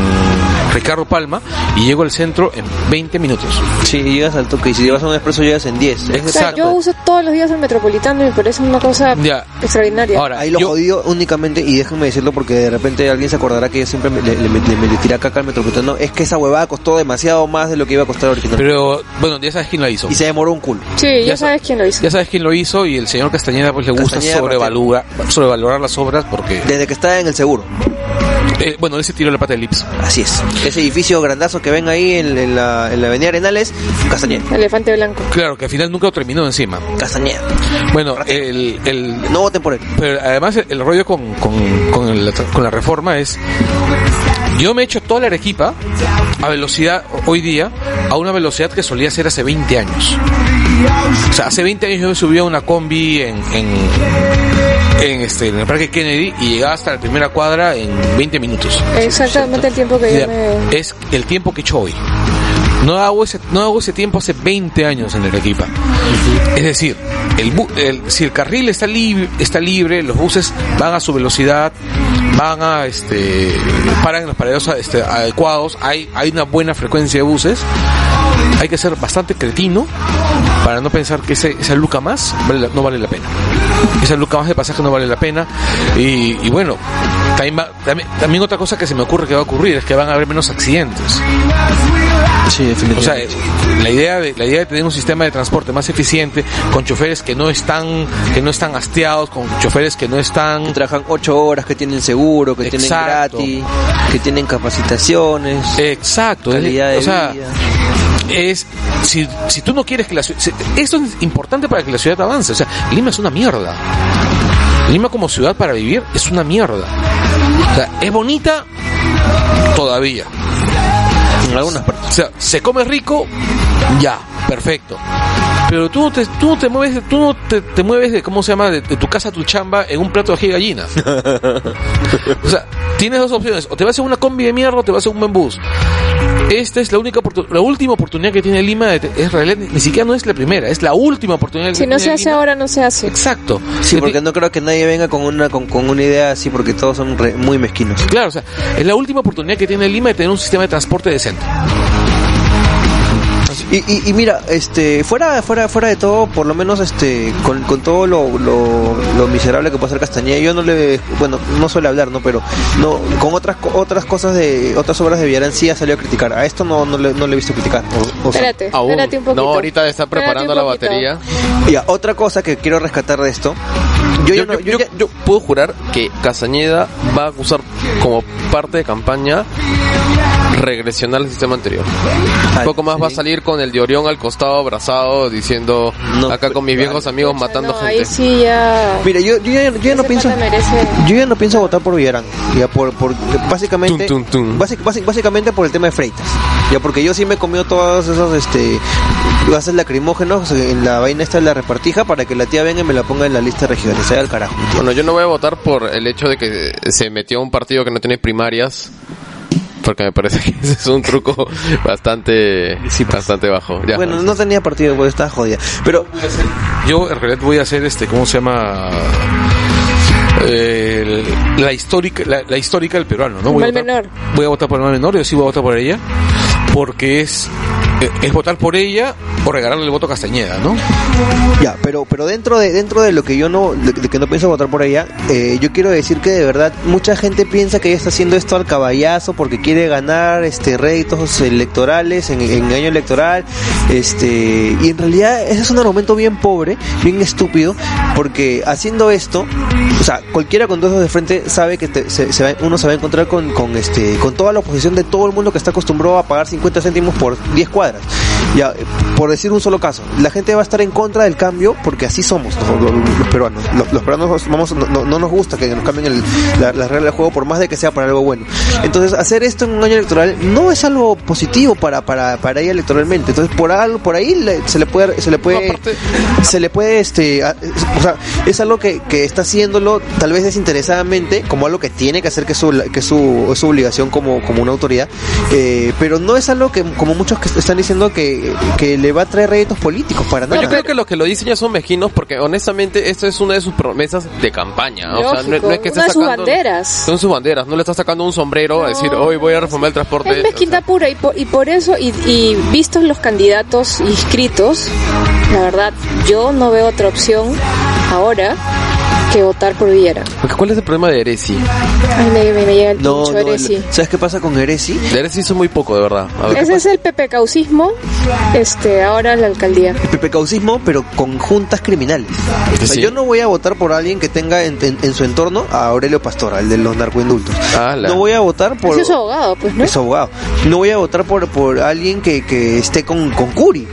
Ricardo Palma y llego al centro en 20 minutos. Sí, llegas al toque y si llevas a un expreso llegas en 10. Es O sea, Exacto. yo uso todos los días el metropolitano y me parece una cosa Ya. extraordinaria. Ahora, Ahí lo yo- jodido únicamente, y déjenme decirlo porque de repente alguien se acordará que yo siempre me- le, le, le- le tiré caca al metropolitano, es que esa huevada costó demasiado más de lo que iba a costar originalmente. pero bueno, ya sabes quién la hizo. Y se demoró un culo. sí, ya, ya sa- sabes quién lo hizo. Ya sabes quién lo hizo y el señor Castañeda pues le gusta Castañeda, sobrevalorar, sobrevalorar las obras porque Desde que está en el seguro. Eh, bueno, él se tiró la pata del Lips. Así es. Ese edificio grandazo que ven ahí en, en la, en la avenida Arenales, Castañeda. Elefante blanco. Claro, que al final nunca lo terminó encima. Castañeda. Bueno, el, el, No voten por él. Pero además el, el rollo con, con, con, el- con la reforma es, yo me he hecho toda la Arequipa a velocidad hoy día, a una velocidad que solía ser hace 20 años. O sea, hace 20 años yo me subía a una combi en, en, en, este, en el Parque Kennedy y llegaba hasta la primera cuadra en 20 minutos. Exactamente el tiempo que yo me... Es el tiempo que he hecho hoy. No hago ese, no hago ese tiempo hace 20 años en Arequipa. Es decir, el, el- si el carril está libre, está libre, los buses van a su velocidad, van a este paran en los paraderos este, adecuados, hay, una buena frecuencia de buses. Hay que ser bastante cretino para no pensar que ese, esa luca más no vale la pena. Esa luca más de pasaje no vale la pena. Y, bueno, también, también, también otra cosa que se me ocurre que va a ocurrir es que van a haber menos accidentes. Sí, O sea, definitivamente. la idea de la idea de tener un sistema de transporte más eficiente con choferes que no están que no están hastiados, con choferes que no están que trabajan ocho horas, que tienen seguro, que Exacto. tienen gratis, que tienen capacitaciones, exacto, calidad de o sea, vida. es si, si tú no quieres que la ciudad esto es importante para que la ciudad avance, o sea, Lima es una mierda. Lima como ciudad para vivir es una mierda. O sea, es bonita todavía. En algunas partes. O sea, se come rico, ya, perfecto. Pero tú no te, tú no te mueves, de- tú no te, te mueves de, ¿cómo se llama? De, de tu casa a tu chamba en un plato de ají de gallina. o sea, tienes dos opciones. O te vas en una combi de mierda o te vas en un buen bus. Esta es la única la última oportunidad que tiene Lima de es realidad, ni siquiera no es la primera, es la última oportunidad que Si no tiene se hace Lima. ahora, no se hace. Exacto. Sí, Que porque no creo que nadie venga con una con, con una idea así, porque todos son re- muy mezquinos. Claro, o sea, es la última oportunidad que tiene Lima de tener un sistema de transporte decente. Y, y, y mira, este, fuera, fuera, fuera de todo, por lo menos, este, con, con todo lo, lo, lo miserable que puede ser Castañeda, yo no le, bueno, no suele hablar, ¿no? Pero, no, con otras, co- otras cosas de, otras obras de Villarán sí ha salido a criticar. A esto no, no le, no le he visto criticar. O- o sea, Espérate, Aún. espérate un poquito. No, ahorita está preparando la batería. Ya, otra cosa que quiero rescatar de esto. Yo, ya no- yo- yo yo- ya- yo puedo jurar que Castañeda va a usar como parte de campaña regresionar al sistema anterior. Un poco más va a salir con el de Orión al costado abrazado diciendo No, acá con mis viejos amigos matando no, gente. Ahí sí ya. Mira, yo, yo, ya- yo ya no pienso... Yo ya no pienso votar por Villarán, ya por, por básicamente, Tum, tum, tum. básic- básic- básicamente por el tema de Freitas, ya porque yo sí me he comido todos esos este gases lacrimógenos en la vaina esta de la repartija para que la tía venga y me la ponga en la lista regional, sea al carajo. Bueno, yo no voy a votar por el hecho de que se metió a un partido que no tiene primarias. Porque me parece que ese es un truco bastante, Sí, pues. bastante bajo. Ya. bueno, no tenía partido, pues estaba jodida, pero Yo en realidad voy a hacer este, ¿cómo se llama? Eh, el- la histórica la, la histórica del peruano, ¿no? Voy a Mal votar- menor. Voy a votar por el mal menor, yo sí voy a votar por ella, porque es es votar por ella o regalarle el voto a Castañeda, ¿no? Ya, pero pero dentro de dentro de lo que yo no de, que no pienso votar por ella, eh, yo quiero decir que de verdad mucha gente piensa que ella está haciendo esto al caballazo porque quiere ganar este réditos electorales en, en año electoral, este y en realidad ese es un argumento bien pobre, bien estúpido, porque haciendo esto, o sea, cualquiera con dos de frente sabe que te- se, se va- uno se va a encontrar con, con este con toda la oposición de todo el mundo que está acostumbrado a pagar 50 céntimos por 10 cuadras. Ya, por decir un solo caso, la gente va a estar en contra del cambio porque así somos los, los- los peruanos. Los, los peruanos vamos, no, no- no nos gusta que nos cambien el- la, la regla del juego por más de que sea para algo bueno. Entonces, hacer esto en un año electoral no es algo positivo para, para, para ella electoralmente. Entonces, por algo, por ahí le- se le puede, se le puede, aparte- se le puede, este, a- o sea, es algo que, que está haciéndolo tal vez desinteresadamente como algo que tiene que hacer que su, que su, su obligación como, como una autoridad, eh, pero no es algo que como muchos que están diciendo que, que le va a traer réditos políticos para nada. Yo creo que los que lo dicen ya son mezquinos porque honestamente esto es una de sus promesas de campaña. O sea, no, Lógico, no es que una de sus banderas. Son sus banderas. No le está sacando un sombrero a decir, hoy voy a reformar el transporte. Es mezquindad pura y por, y por eso, y, y vistos los candidatos inscritos, la verdad, yo no veo otra opción ahora que votar por Villera. Porque ¿Cuál es el problema de Eresi? Ay, me, me, me llega el No, pincho, no, eres sí. ¿sabes qué pasa con Eresi? De Eresi hizo muy poco, de verdad. A ver, Ese es el pepecaucismo, este, ahora la alcaldía. El pepecaucismo, pero con juntas criminales. O sea. Yo no voy a votar por alguien que tenga en, en- en su entorno a Aurelio Pastora, el de los narcoindultos. No voy a votar por... Ese es su abogado, pues, ¿no? Es abogado. No voy a votar por, por alguien que, que esté con, con Curi,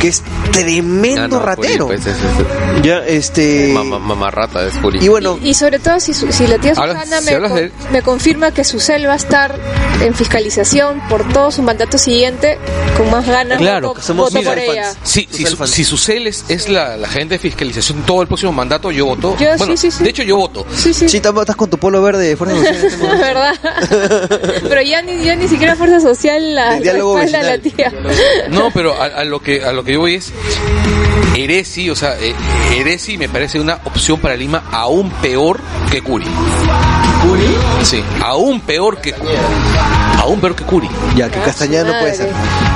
que es tremendo Ah, no, ratero. Pues, es- es- Ya, este... Mamá, mamarrata es Juli. Y bueno, Y sobre todo si, su- si la tía Susana me, hablas con- de- me confirma que su cel va a estar en fiscalización por todo su mandato siguiente, con más ganas Claro, voto, que somos voto por ella. fans. Sí, si, su, fan. si Susel es, es la, la gente de fiscalización todo el próximo mandato, yo voto. Yo sí, bueno, sí, sí. de hecho yo voto. Sí, sí. estás con tu polo verde de Fuerza Social este verdad. Pero ya ni, ya ni siquiera Fuerza Social la, espalda a la tía. No, pero a, a lo que a lo que yo voy es Eresi, o sea, eh, Eresi me parece una opción para Lima aún peor que Curi. ¿Curi? Sí, aún peor que Curi. Aún peor que Curi. Ya, que Castañeda no puede ser.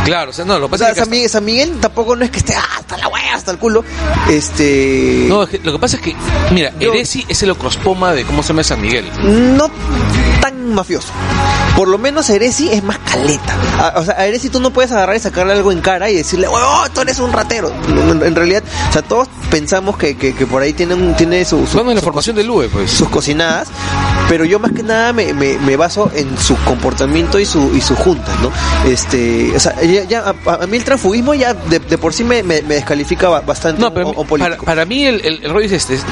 Claro, o sea, no, lo que O pasa sea, es que San Miguel, San Miguel tampoco no es que esté ah, hasta la wea, hasta el culo. Este... No, es que lo que pasa es que, mira, Yo- Eresi es el ocrospoma de cómo se llama San Miguel. no tan mafioso. Por lo menos Eresi es más caleta. A- o sea, a Eresi tú no puedes agarrar y sacarle algo en cara y decirle, oh, tú eres un ratero. En, en realidad, o sea, todos pensamos que, que, que por ahí tiene, un, tiene su, su- Bueno, en la su- formación del UE, pues. sus cocinadas, pero yo más que nada me, me, me baso en su comportamiento y su y sus juntas, ¿no? Este, o sea, ya, ya- a, a mí el transfugismo ya de, de por sí me, me, me descalifica ba- bastante No, pero un- un para, para mí el, el, el rollo es este. es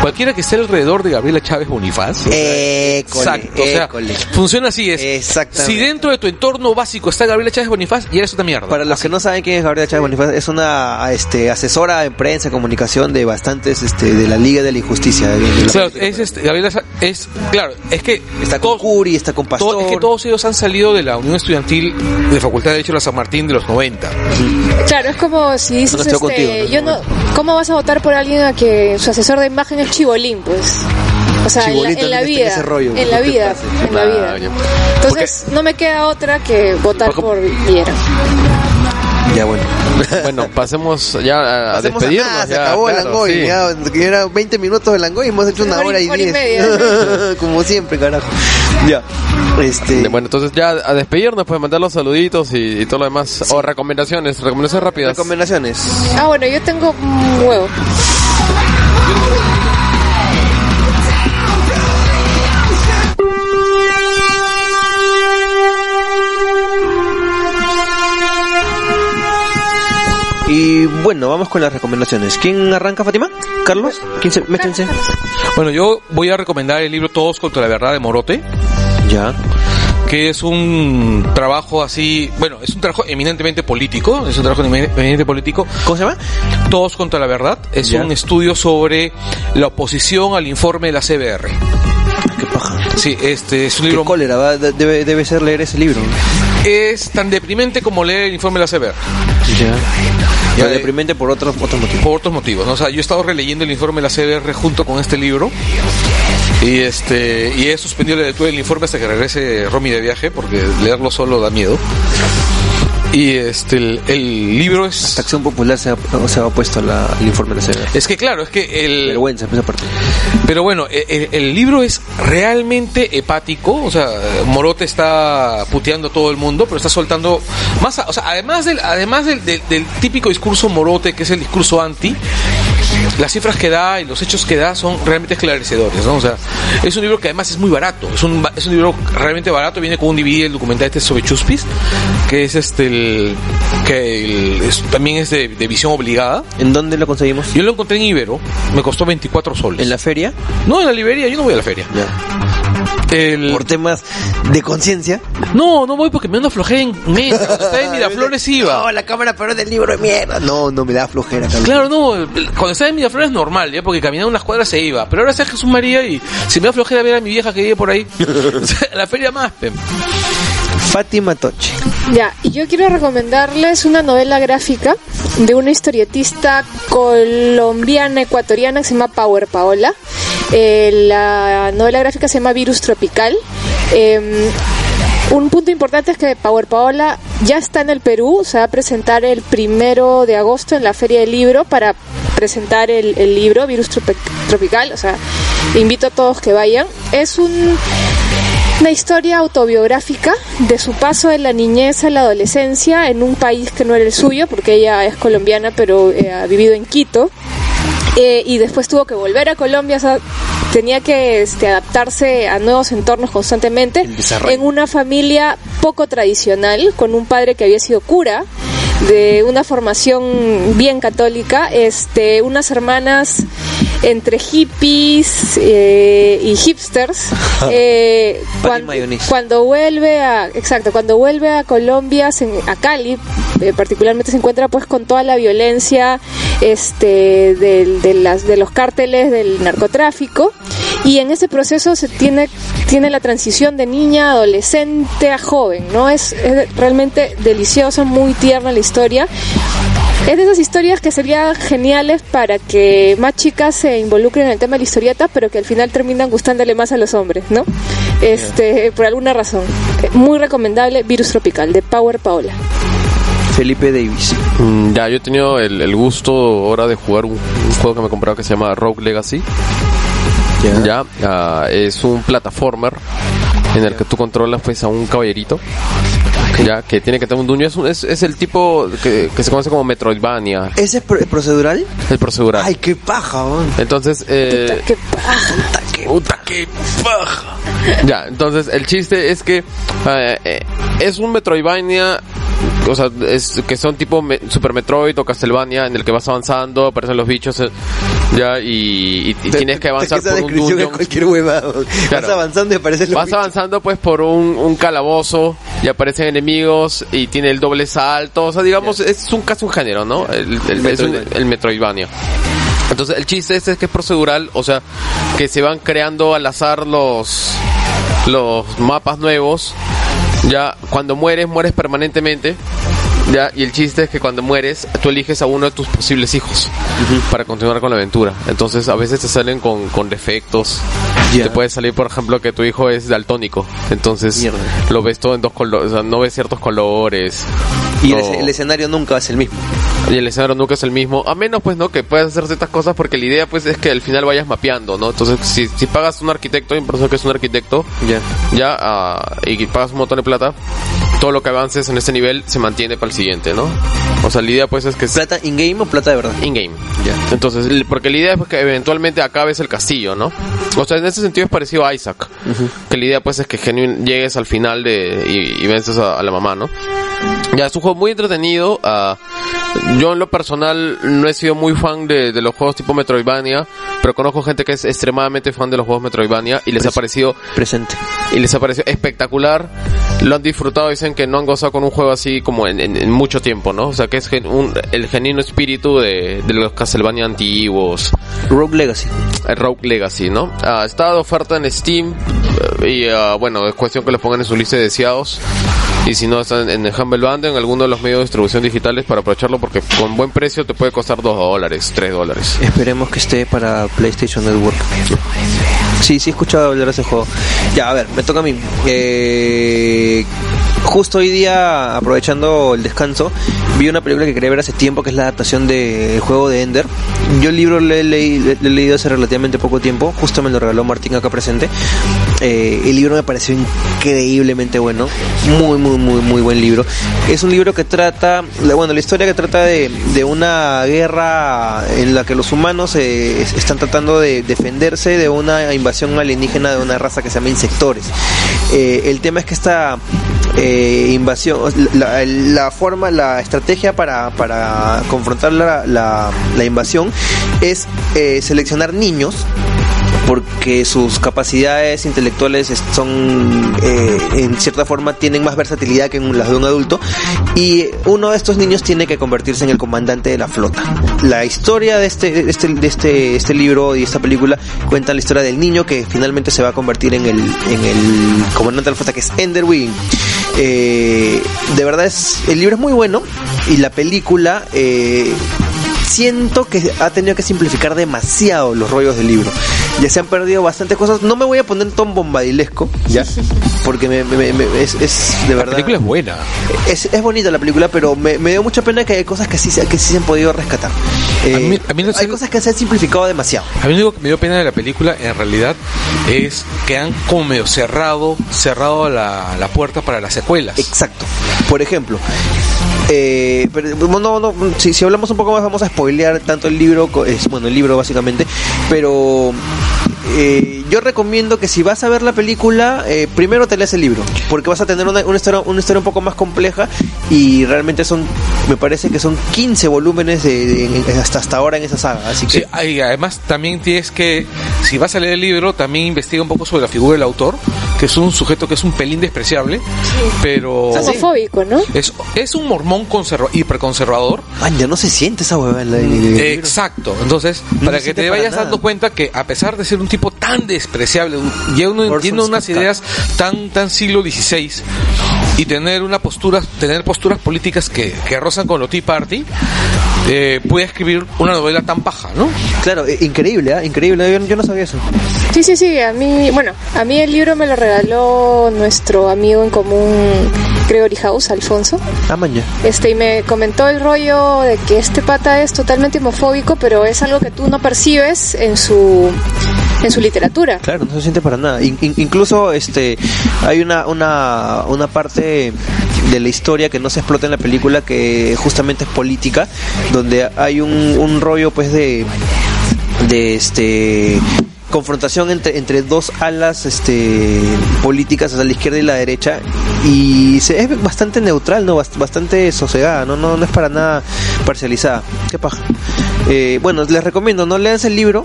cualquiera que esté alrededor de Gabriela Chávez Bonifaz. Exacto, sea, funciona así es. Exactamente. Si dentro de tu entorno básico está Gabriela Chávez Bonifaz, ya eres una mierda. Para los que no saben quién es Gabriela Chávez Bonifaz, es una este, asesora en prensa y comunicación de bastantes este, de la Liga de la Injusticia. de- de la Claro, es este, Gabriela es claro, es que está con todos- Curi, está con Pastor. todo- es que todos ellos han salido de la Unión Estudiantil de Facultad de Derecho de la San Martín de los 90. Claro, es como si dices, No este, contigo, ¿no? yo no, ¿cómo vas a votar por alguien a que su asesor de imagen es chibolín, pues? O sea, en la, en vida, ese rollo, en la ¿qué te vida, en la vida. Entonces, no me queda otra que votar por Viera. Ya bueno. Bueno, pasemos ya a, despedirnos. nada, se ya, acabó el Langoy. sí. Ya, que era 20 minutos de Langoy, hemos hecho una Hora y- hora y hora y 10. media. Como siempre, carajo. Ya. Este. Bueno, entonces ya a despedirnos, pues mandar los saluditos y, y todo lo demás. O recomendaciones, recomendaciones rápidas. recomendaciones. Ah, bueno, yo tengo un huevo. Vamos con las recomendaciones. ¿Quién arranca, Fátima? ¿Carlos? ¿Quién se métense? Bueno, yo voy a recomendar el libro Todos contra la verdad de Morote, Ya. que es un trabajo así, bueno, es un trabajo eminentemente político, es un trabajo eminentemente político. ¿Cómo se llama? Todos contra la verdad es Ya. un estudio sobre la oposición al informe de la CBR. Qué paja. Sí, este es un Qué libro cólera, va, de- debe, debe ser leer ese libro. Es tan deprimente como leer el informe de la CBR. Ya. Ya Ya de- deprimente por otros otros motivos. por otros motivos. ¿no? O sea, yo he estado releyendo el informe de la CBR junto con este libro y este y he suspendido la lectura del informe hasta que regrese Romy de viaje porque leerlo solo da miedo. Y este el, el libro es acción popular se ha, se ha opuesto a la- al informe de la es que claro, es que el Vergüenza, esa parte. pero bueno, e, el, el libro es realmente hepático, o sea, Morote está puteando a todo el mundo, pero está soltando más, o sea, además del además del, del- del típico discurso Morote, que es el discurso anti, las cifras que da y los hechos que da son realmente esclarecedores, ¿no? O sea, es un libro que además es muy barato, es un, es un libro realmente barato, viene con un DVD, el documental este sobre Chuspis, que es este el que el- es- también es de, de visión obligada. ¿En dónde lo conseguimos? Yo lo encontré en Ibero, me costó 24 soles. ¿En la feria? No, en la librería, yo no voy a la feria. Ya. El- Por temas de conciencia. No, no voy porque me da una flojera inmensa. Cuando estaba en Miraflores iba. No, la cámara paró del libro de mierda. No, no me da flojera. Claro, no, cuando estaba en Miraflores es normal, ya, porque caminando unas cuadras se iba. Pero ahora está Jesús María y si me da flojera ver a mi vieja que vive por ahí, la feria más. Fátima Toche. Ya, y yo quiero recomendarles una novela gráfica de una historietista colombiana ecuatoriana que se llama Power Paola. Eh, la novela gráfica se llama Virus Tropical. Eh, un punto importante es que Power Paola ya está en el Perú, se va a presentar el primero de agosto en la Feria del Libro para presentar el, el libro Virus Tropi- Tropical, o sea, invito a todos que vayan. Es un una historia autobiográfica de su paso de la niñez a la adolescencia en un país que no era el suyo, porque ella es colombiana, pero eh, ha vivido en Quito. Eh, y después tuvo que volver a Colombia, o sea, tenía que este, adaptarse a nuevos entornos constantemente en una familia poco tradicional, con un padre que había sido cura, de una formación bien católica, este, unas hermanas entre hippies eh, y hipsters. eh, cuando vuelve a, exacto, cuando vuelve a Colombia, se- a Cali, eh, particularmente se encuentra pues con toda la violencia, este, del- de, las, de los cárteles del narcotráfico y en ese proceso se tiene, tiene la transición de niña, a adolescente a joven, ¿no? Es, es realmente deliciosa, muy tierna la historia. Es de esas historias que serían geniales para que más chicas se involucren en el tema de la historieta, pero que al final terminan gustándole más a los hombres, ¿no? Este, por alguna razón. Eh, Muy recomendable, Virus Tropical, de Power Paola. Felipe Davis. Mm, Ya, yo he tenido el, el gusto ahora de jugar un, un juego que me he comprado que se llama Rogue Legacy. Ya, ah, es un plataformer en el que tú controlas pues a un caballerito. Ya, que tiene que tener un dueño. Es, un- es, es el tipo que, que se conoce como Metroidvania, ¿Ese es pro- procedural? el procedural. Ay, qué paja, weón. Entonces, eh, Qué paja. Puta que paja. Ya, entonces el chiste es que eh, eh, es un Metroidvania, o sea, es que son tipo me- Super Metroid o Castlevania en el que vas avanzando, aparecen los bichos, eh, ya, y, tienes que avanzar por un es dungeon. cualquier hueva. weón. Claro. Vas avanzando y aparecen los Vas bichos. avanzando pues por un, un calabozo y aparecen enemigos y tiene el doble salto, o sea, digamos, es un casi un género, ¿no? El, el- es un- Metroidvania. el Metroidvania. Entonces el chiste este es que es procedural, o sea, que se van creando al azar los los mapas nuevos. Ya cuando mueres mueres permanentemente. Ya, y el chiste es que cuando mueres, tú eliges a uno de tus posibles hijos para continuar con la aventura. Entonces, a veces te salen con, con defectos. Te puede salir, por ejemplo, que tu hijo es daltónico. Entonces, Mierda. lo ves todo en dos colores, o sea, no ves ciertos colores. Y el, escenario nunca es el mismo. y el escenario nunca es el mismo. A menos, pues, ¿no? Que puedas hacer ciertas cosas porque la idea, pues, es que al final vayas mapeando, ¿no? Entonces, si, si pagas un arquitecto, un persona que es un arquitecto, Ya. ya, ah, y pagas un montón de plata, todo lo que avances en este nivel se mantiene para el siguiente, ¿no? O sea, la idea, pues, es que ¿Plata in-game o plata de verdad? in-game. Entonces, porque la idea es pues, que eventualmente acabes el castillo, ¿no? O sea, en ese sentido es parecido a Isaac. Que la idea, pues, es que genuin llegues al final de y, y vences a, a la mamá, ¿no? Ya, es un juego muy entretenido. ah, yo en lo personal no he sido muy fan de, de los juegos tipo Metroidvania, pero conozco gente que es extremadamente fan de los juegos Metroidvania y les ha parecido Presente. y les ha parecido espectacular. Lo han disfrutado, dicen que no han gozado con un juego así como en, en- en mucho tiempo, ¿no? O sea, que es gen- un- el genuino espíritu de, de los Castlevania antiguos, Rogue Legacy. el Rogue Legacy, ¿no? Ah, está de oferta en Steam eh, y ah, bueno, es cuestión que lo pongan en su lista de deseados. Y si no, están en el Humble Bundle, en alguno de los medios de distribución digitales para aprovecharlo porque con buen precio te puede costar 2 dólares, 3 dólares. Esperemos que esté para PlayStation Network. Sí, sí he escuchado hablar de ese juego. Ya, a ver, me toca a mí. Eh, justo hoy día, aprovechando el descanso, vi una película que quería ver hace tiempo, que es la adaptación del juego de Ender. Yo el libro lo he, lo he leído hace relativamente poco tiempo, justo me lo regaló Martín acá presente. Eh, el libro me pareció increíblemente bueno, muy, muy, muy, muy buen libro. Es un libro que trata, bueno, la historia que trata de, una guerra en la que los humanos eh, es- están tratando de defenderse de una invasión alienígena de una raza que se llama insectores. Eh, el tema es que esta invasión, la, forma, la estrategia para, para confrontar la, la- la invasión es seleccionar niños porque sus capacidades intelectuales es- son eh, en cierta forma tienen más versatilidad que las de un adulto y uno de estos niños tiene que convertirse en el comandante de la flota. La historia de este de este de este, este libro y esta película cuenta la historia del niño que finalmente se va a convertir en el en el comandante de la flota que es Ender Wiggin. Eh, de verdad es el libro es muy bueno y la película eh, siento que ha tenido que simplificar demasiado los rollos del libro. Ya se han perdido bastantes cosas. No me voy a poner tan bombadilesco, ya, porque me, me- me- es, es de La verdad. película es buena. Es, es bonita la película, pero me, dio mucha pena que hay cosas que sí, se- que sí se han podido rescatar. Eh, A mí- a mí no sé- hay cosas que se han simplificado demasiado. A mí lo único que me dio pena de la película, en realidad, es que han como medio cerrado, cerrado la, la puerta para las secuelas. Exacto. Por ejemplo, eh, pero, no, no, si, si hablamos un poco más vamos a spoilear tanto el libro, es, bueno, el libro básicamente, pero eh, yo recomiendo que si vas a ver la película, eh, primero te leas el libro, porque vas a tener una, una historia, una historia un poco más compleja y realmente son, me parece que son 15 volúmenes de, de- hasta, hasta ahora en esa saga, así que... Sí, y además también tienes que, si vas a leer el libro, también investiga un poco sobre la figura del autor, que es un sujeto que es un pelín despreciable, pero Es homofóbico, ¿no? es, es un mormón conserva, hiperconservador. Man, ya no se siente esa hueva en la- en el libro. Exacto. Entonces, No para que te para vayas nada. dando cuenta que a pesar de ser un tipo tan despreciable, ya uno entiende unas ideas tan tan siglo XVI y tener una postura, tener posturas políticas que, que rozan con lo Tea Party, eh, puede escribir una novela tan paja, ¿no? Claro, eh, increíble, ¿ah? increíble, yo, yo no sabía eso. Sí, sí, sí, a mí, bueno, a mí el libro me lo regaló nuestro amigo en común Gregory House, Alfonso. Ah, man, ya. Este, y me comentó el rollo de que este pata es totalmente homofóbico, pero es algo que tú no percibes en su en su literatura. Claro, no se siente para nada. In- in- incluso este hay una, una, una parte de la historia que no se explota en la película que justamente es política, donde hay un, rollo pues de de este confrontación entre, entre dos alas este políticas, o sea, la izquierda y la derecha, y se, es bastante neutral, ¿no? Bast- bastante sosegada, ¿no? No, no es para nada parcializada. Qué paja. Eh, bueno, les recomiendo, no leanse el libro,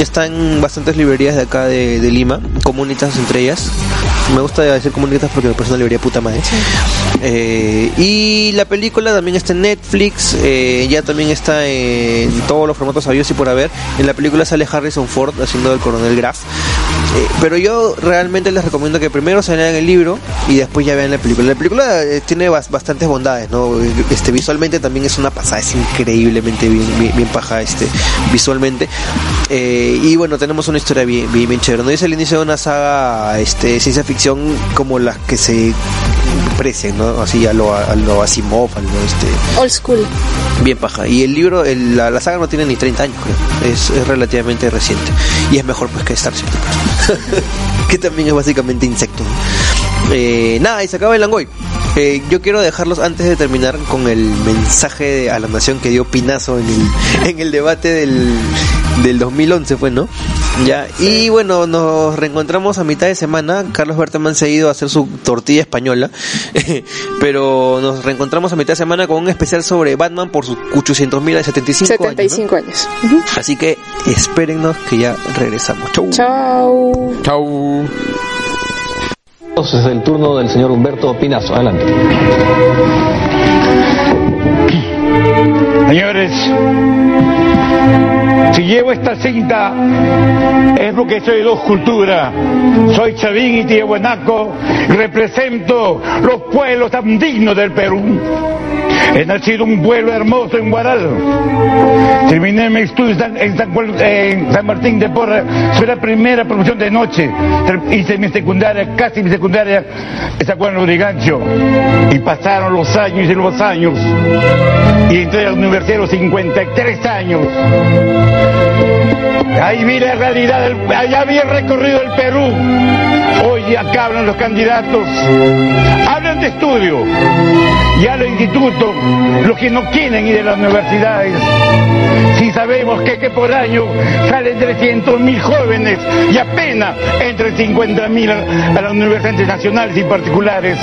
está en bastantes librerías de acá de, de Lima, comunitas entre ellas. Me gusta decir comunitas porque me parece una librería puta madre. Eh, y la película también está en Netflix, eh, ya también está en todos los formatos habidos y por haber. En la película sale Harrison Ford haciendo el coronel Graff. Eh, pero yo realmente les recomiendo que primero se lean el libro y después ya vean la película. La película tiene bas- bastantes bondades, ¿no? Este, visualmente también es una pasada, es increíblemente bien, bien, bien paja este, visualmente. Y bueno, tenemos una historia bien, bien, bien chévere. ¿no? Es el inicio de una saga este, ciencia ficción como las que se precian, ¿no? Así a lo, a lo Asimov, a lo este, Old school. Bien paja. Y el libro, el- la, la saga no tiene ni 30 años, creo. Es, es relativamente reciente. Y es mejor pues que Starship. que también es básicamente insecto. Eh, nada, y se acaba el Langoy. Eh, yo quiero dejarlos antes de terminar con el mensaje a la nación que dio Pinazo en el, en el debate del, del 2011 fue, ¿no? Ya, y bueno, nos reencontramos a mitad de semana. Carlos Berteman se ha ido a hacer su tortilla española, pero nos reencontramos a mitad de semana con un especial sobre Batman por sus 800 mil 75, 75 años. años. Ujú. Así que espérennos que ya regresamos. Chau. Chao. Chau. Entonces es el turno del señor Humberto Pinazo. Adelante. Señores, si llevo esta cinta es porque soy de dos culturas. Soy chavín y tiahuanaco represento los pueblos tan dignos del Perú. He nacido un pueblo hermoso en Guaral. Terminé mis estudios en, San, Martín de Porra. Fue la primera promoción de noche. Hice mi secundaria, casi mi secundaria en San Juan Lurigancho. Y pasaron los años y los años. Y entré a la universidad a los 53 años. Ahí vi la realidad, del, allá había recorrido el Perú. Hoy acá hablan los candidatos. Hablan de estudio. Y a los institutos, los que no quieren ir a las universidades. Si sabemos que, que por año salen 300 mil jóvenes y apenas entre 50 mil a, a las universidades nacionales y particulares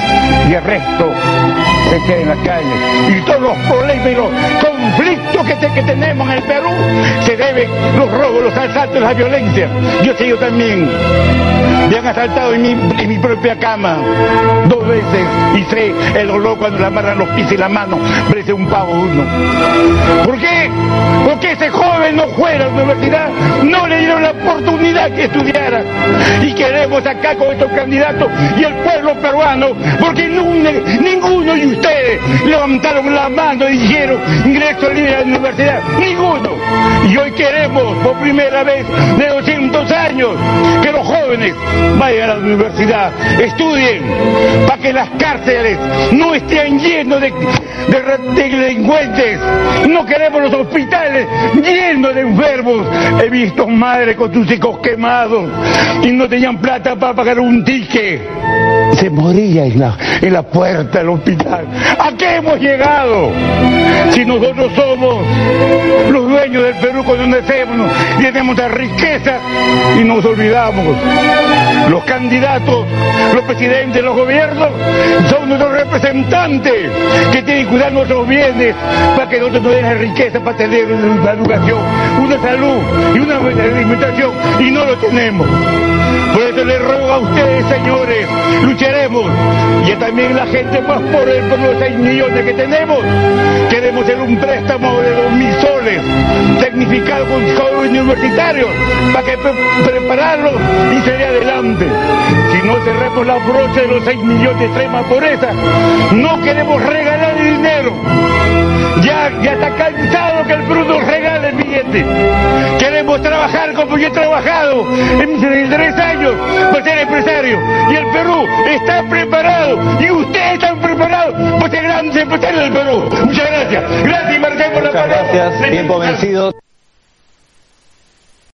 y el resto se queda en la calle. Y todos los problemas y los conflictos que, te- que tenemos en el Perú se deben los robos, los asaltos, la violencia. Yo sé yo también. Me han asaltado en mi, en mi propia cama dos veces y sé el dolor cuando le amarran los pies y la mano, parece un pavo uno. ¿Por qué? Porque ese joven no fue a la universidad, no le dieron la oportunidad que estudiara. Y queremos acá con estos candidatos y el pueblo peruano, porque nun- ninguno ustedes levantaron la mano y dijeron ingreso libre a la universidad. Ninguno. Y hoy queremos, por primera vez de 200 años, que los jóvenes vayan a la universidad, estudien, para que las cárceles no estén llenos de, de re- de delincuentes. No queremos los hospitales llenos de enfermos. He visto madres con sus hijos quemados y no tenían plata para pagar un ticket. Se moría en la, en la puerta del hospital. ¿A qué hemos llegado? Si nosotros somos los dueños del Perú cuando nacemos y tenemos la riqueza y nos olvidamos. Los candidatos, los presidentes, los gobiernos son nuestros representantes que tienen que cuidar nuestros bienes para que nosotros nos den la riqueza para tener una educación, una salud y una alimentación y no lo tenemos. Les ruego a ustedes, señores, lucharemos. Y también la gente más pobre por los 6 millones que tenemos. Queremos hacer un préstamo de 2 mil soles, tecnificado con jóvenes universitarios, para que pre- y salir adelante. Si no cerramos la brocha de los 6 millones de extrema pobreza, no queremos regalar el dinero. Ya, ya está cansado que el Perú nos regale el billete. Queremos trabajar como yo he trabajado en mis 63 años para ser empresario. Y el Perú está preparado. Y ustedes están preparados para ser grandes empresarios del Perú. Muchas gracias. Gracias, Martín, por la Muchas palabra. gracias. Tiempo vencido.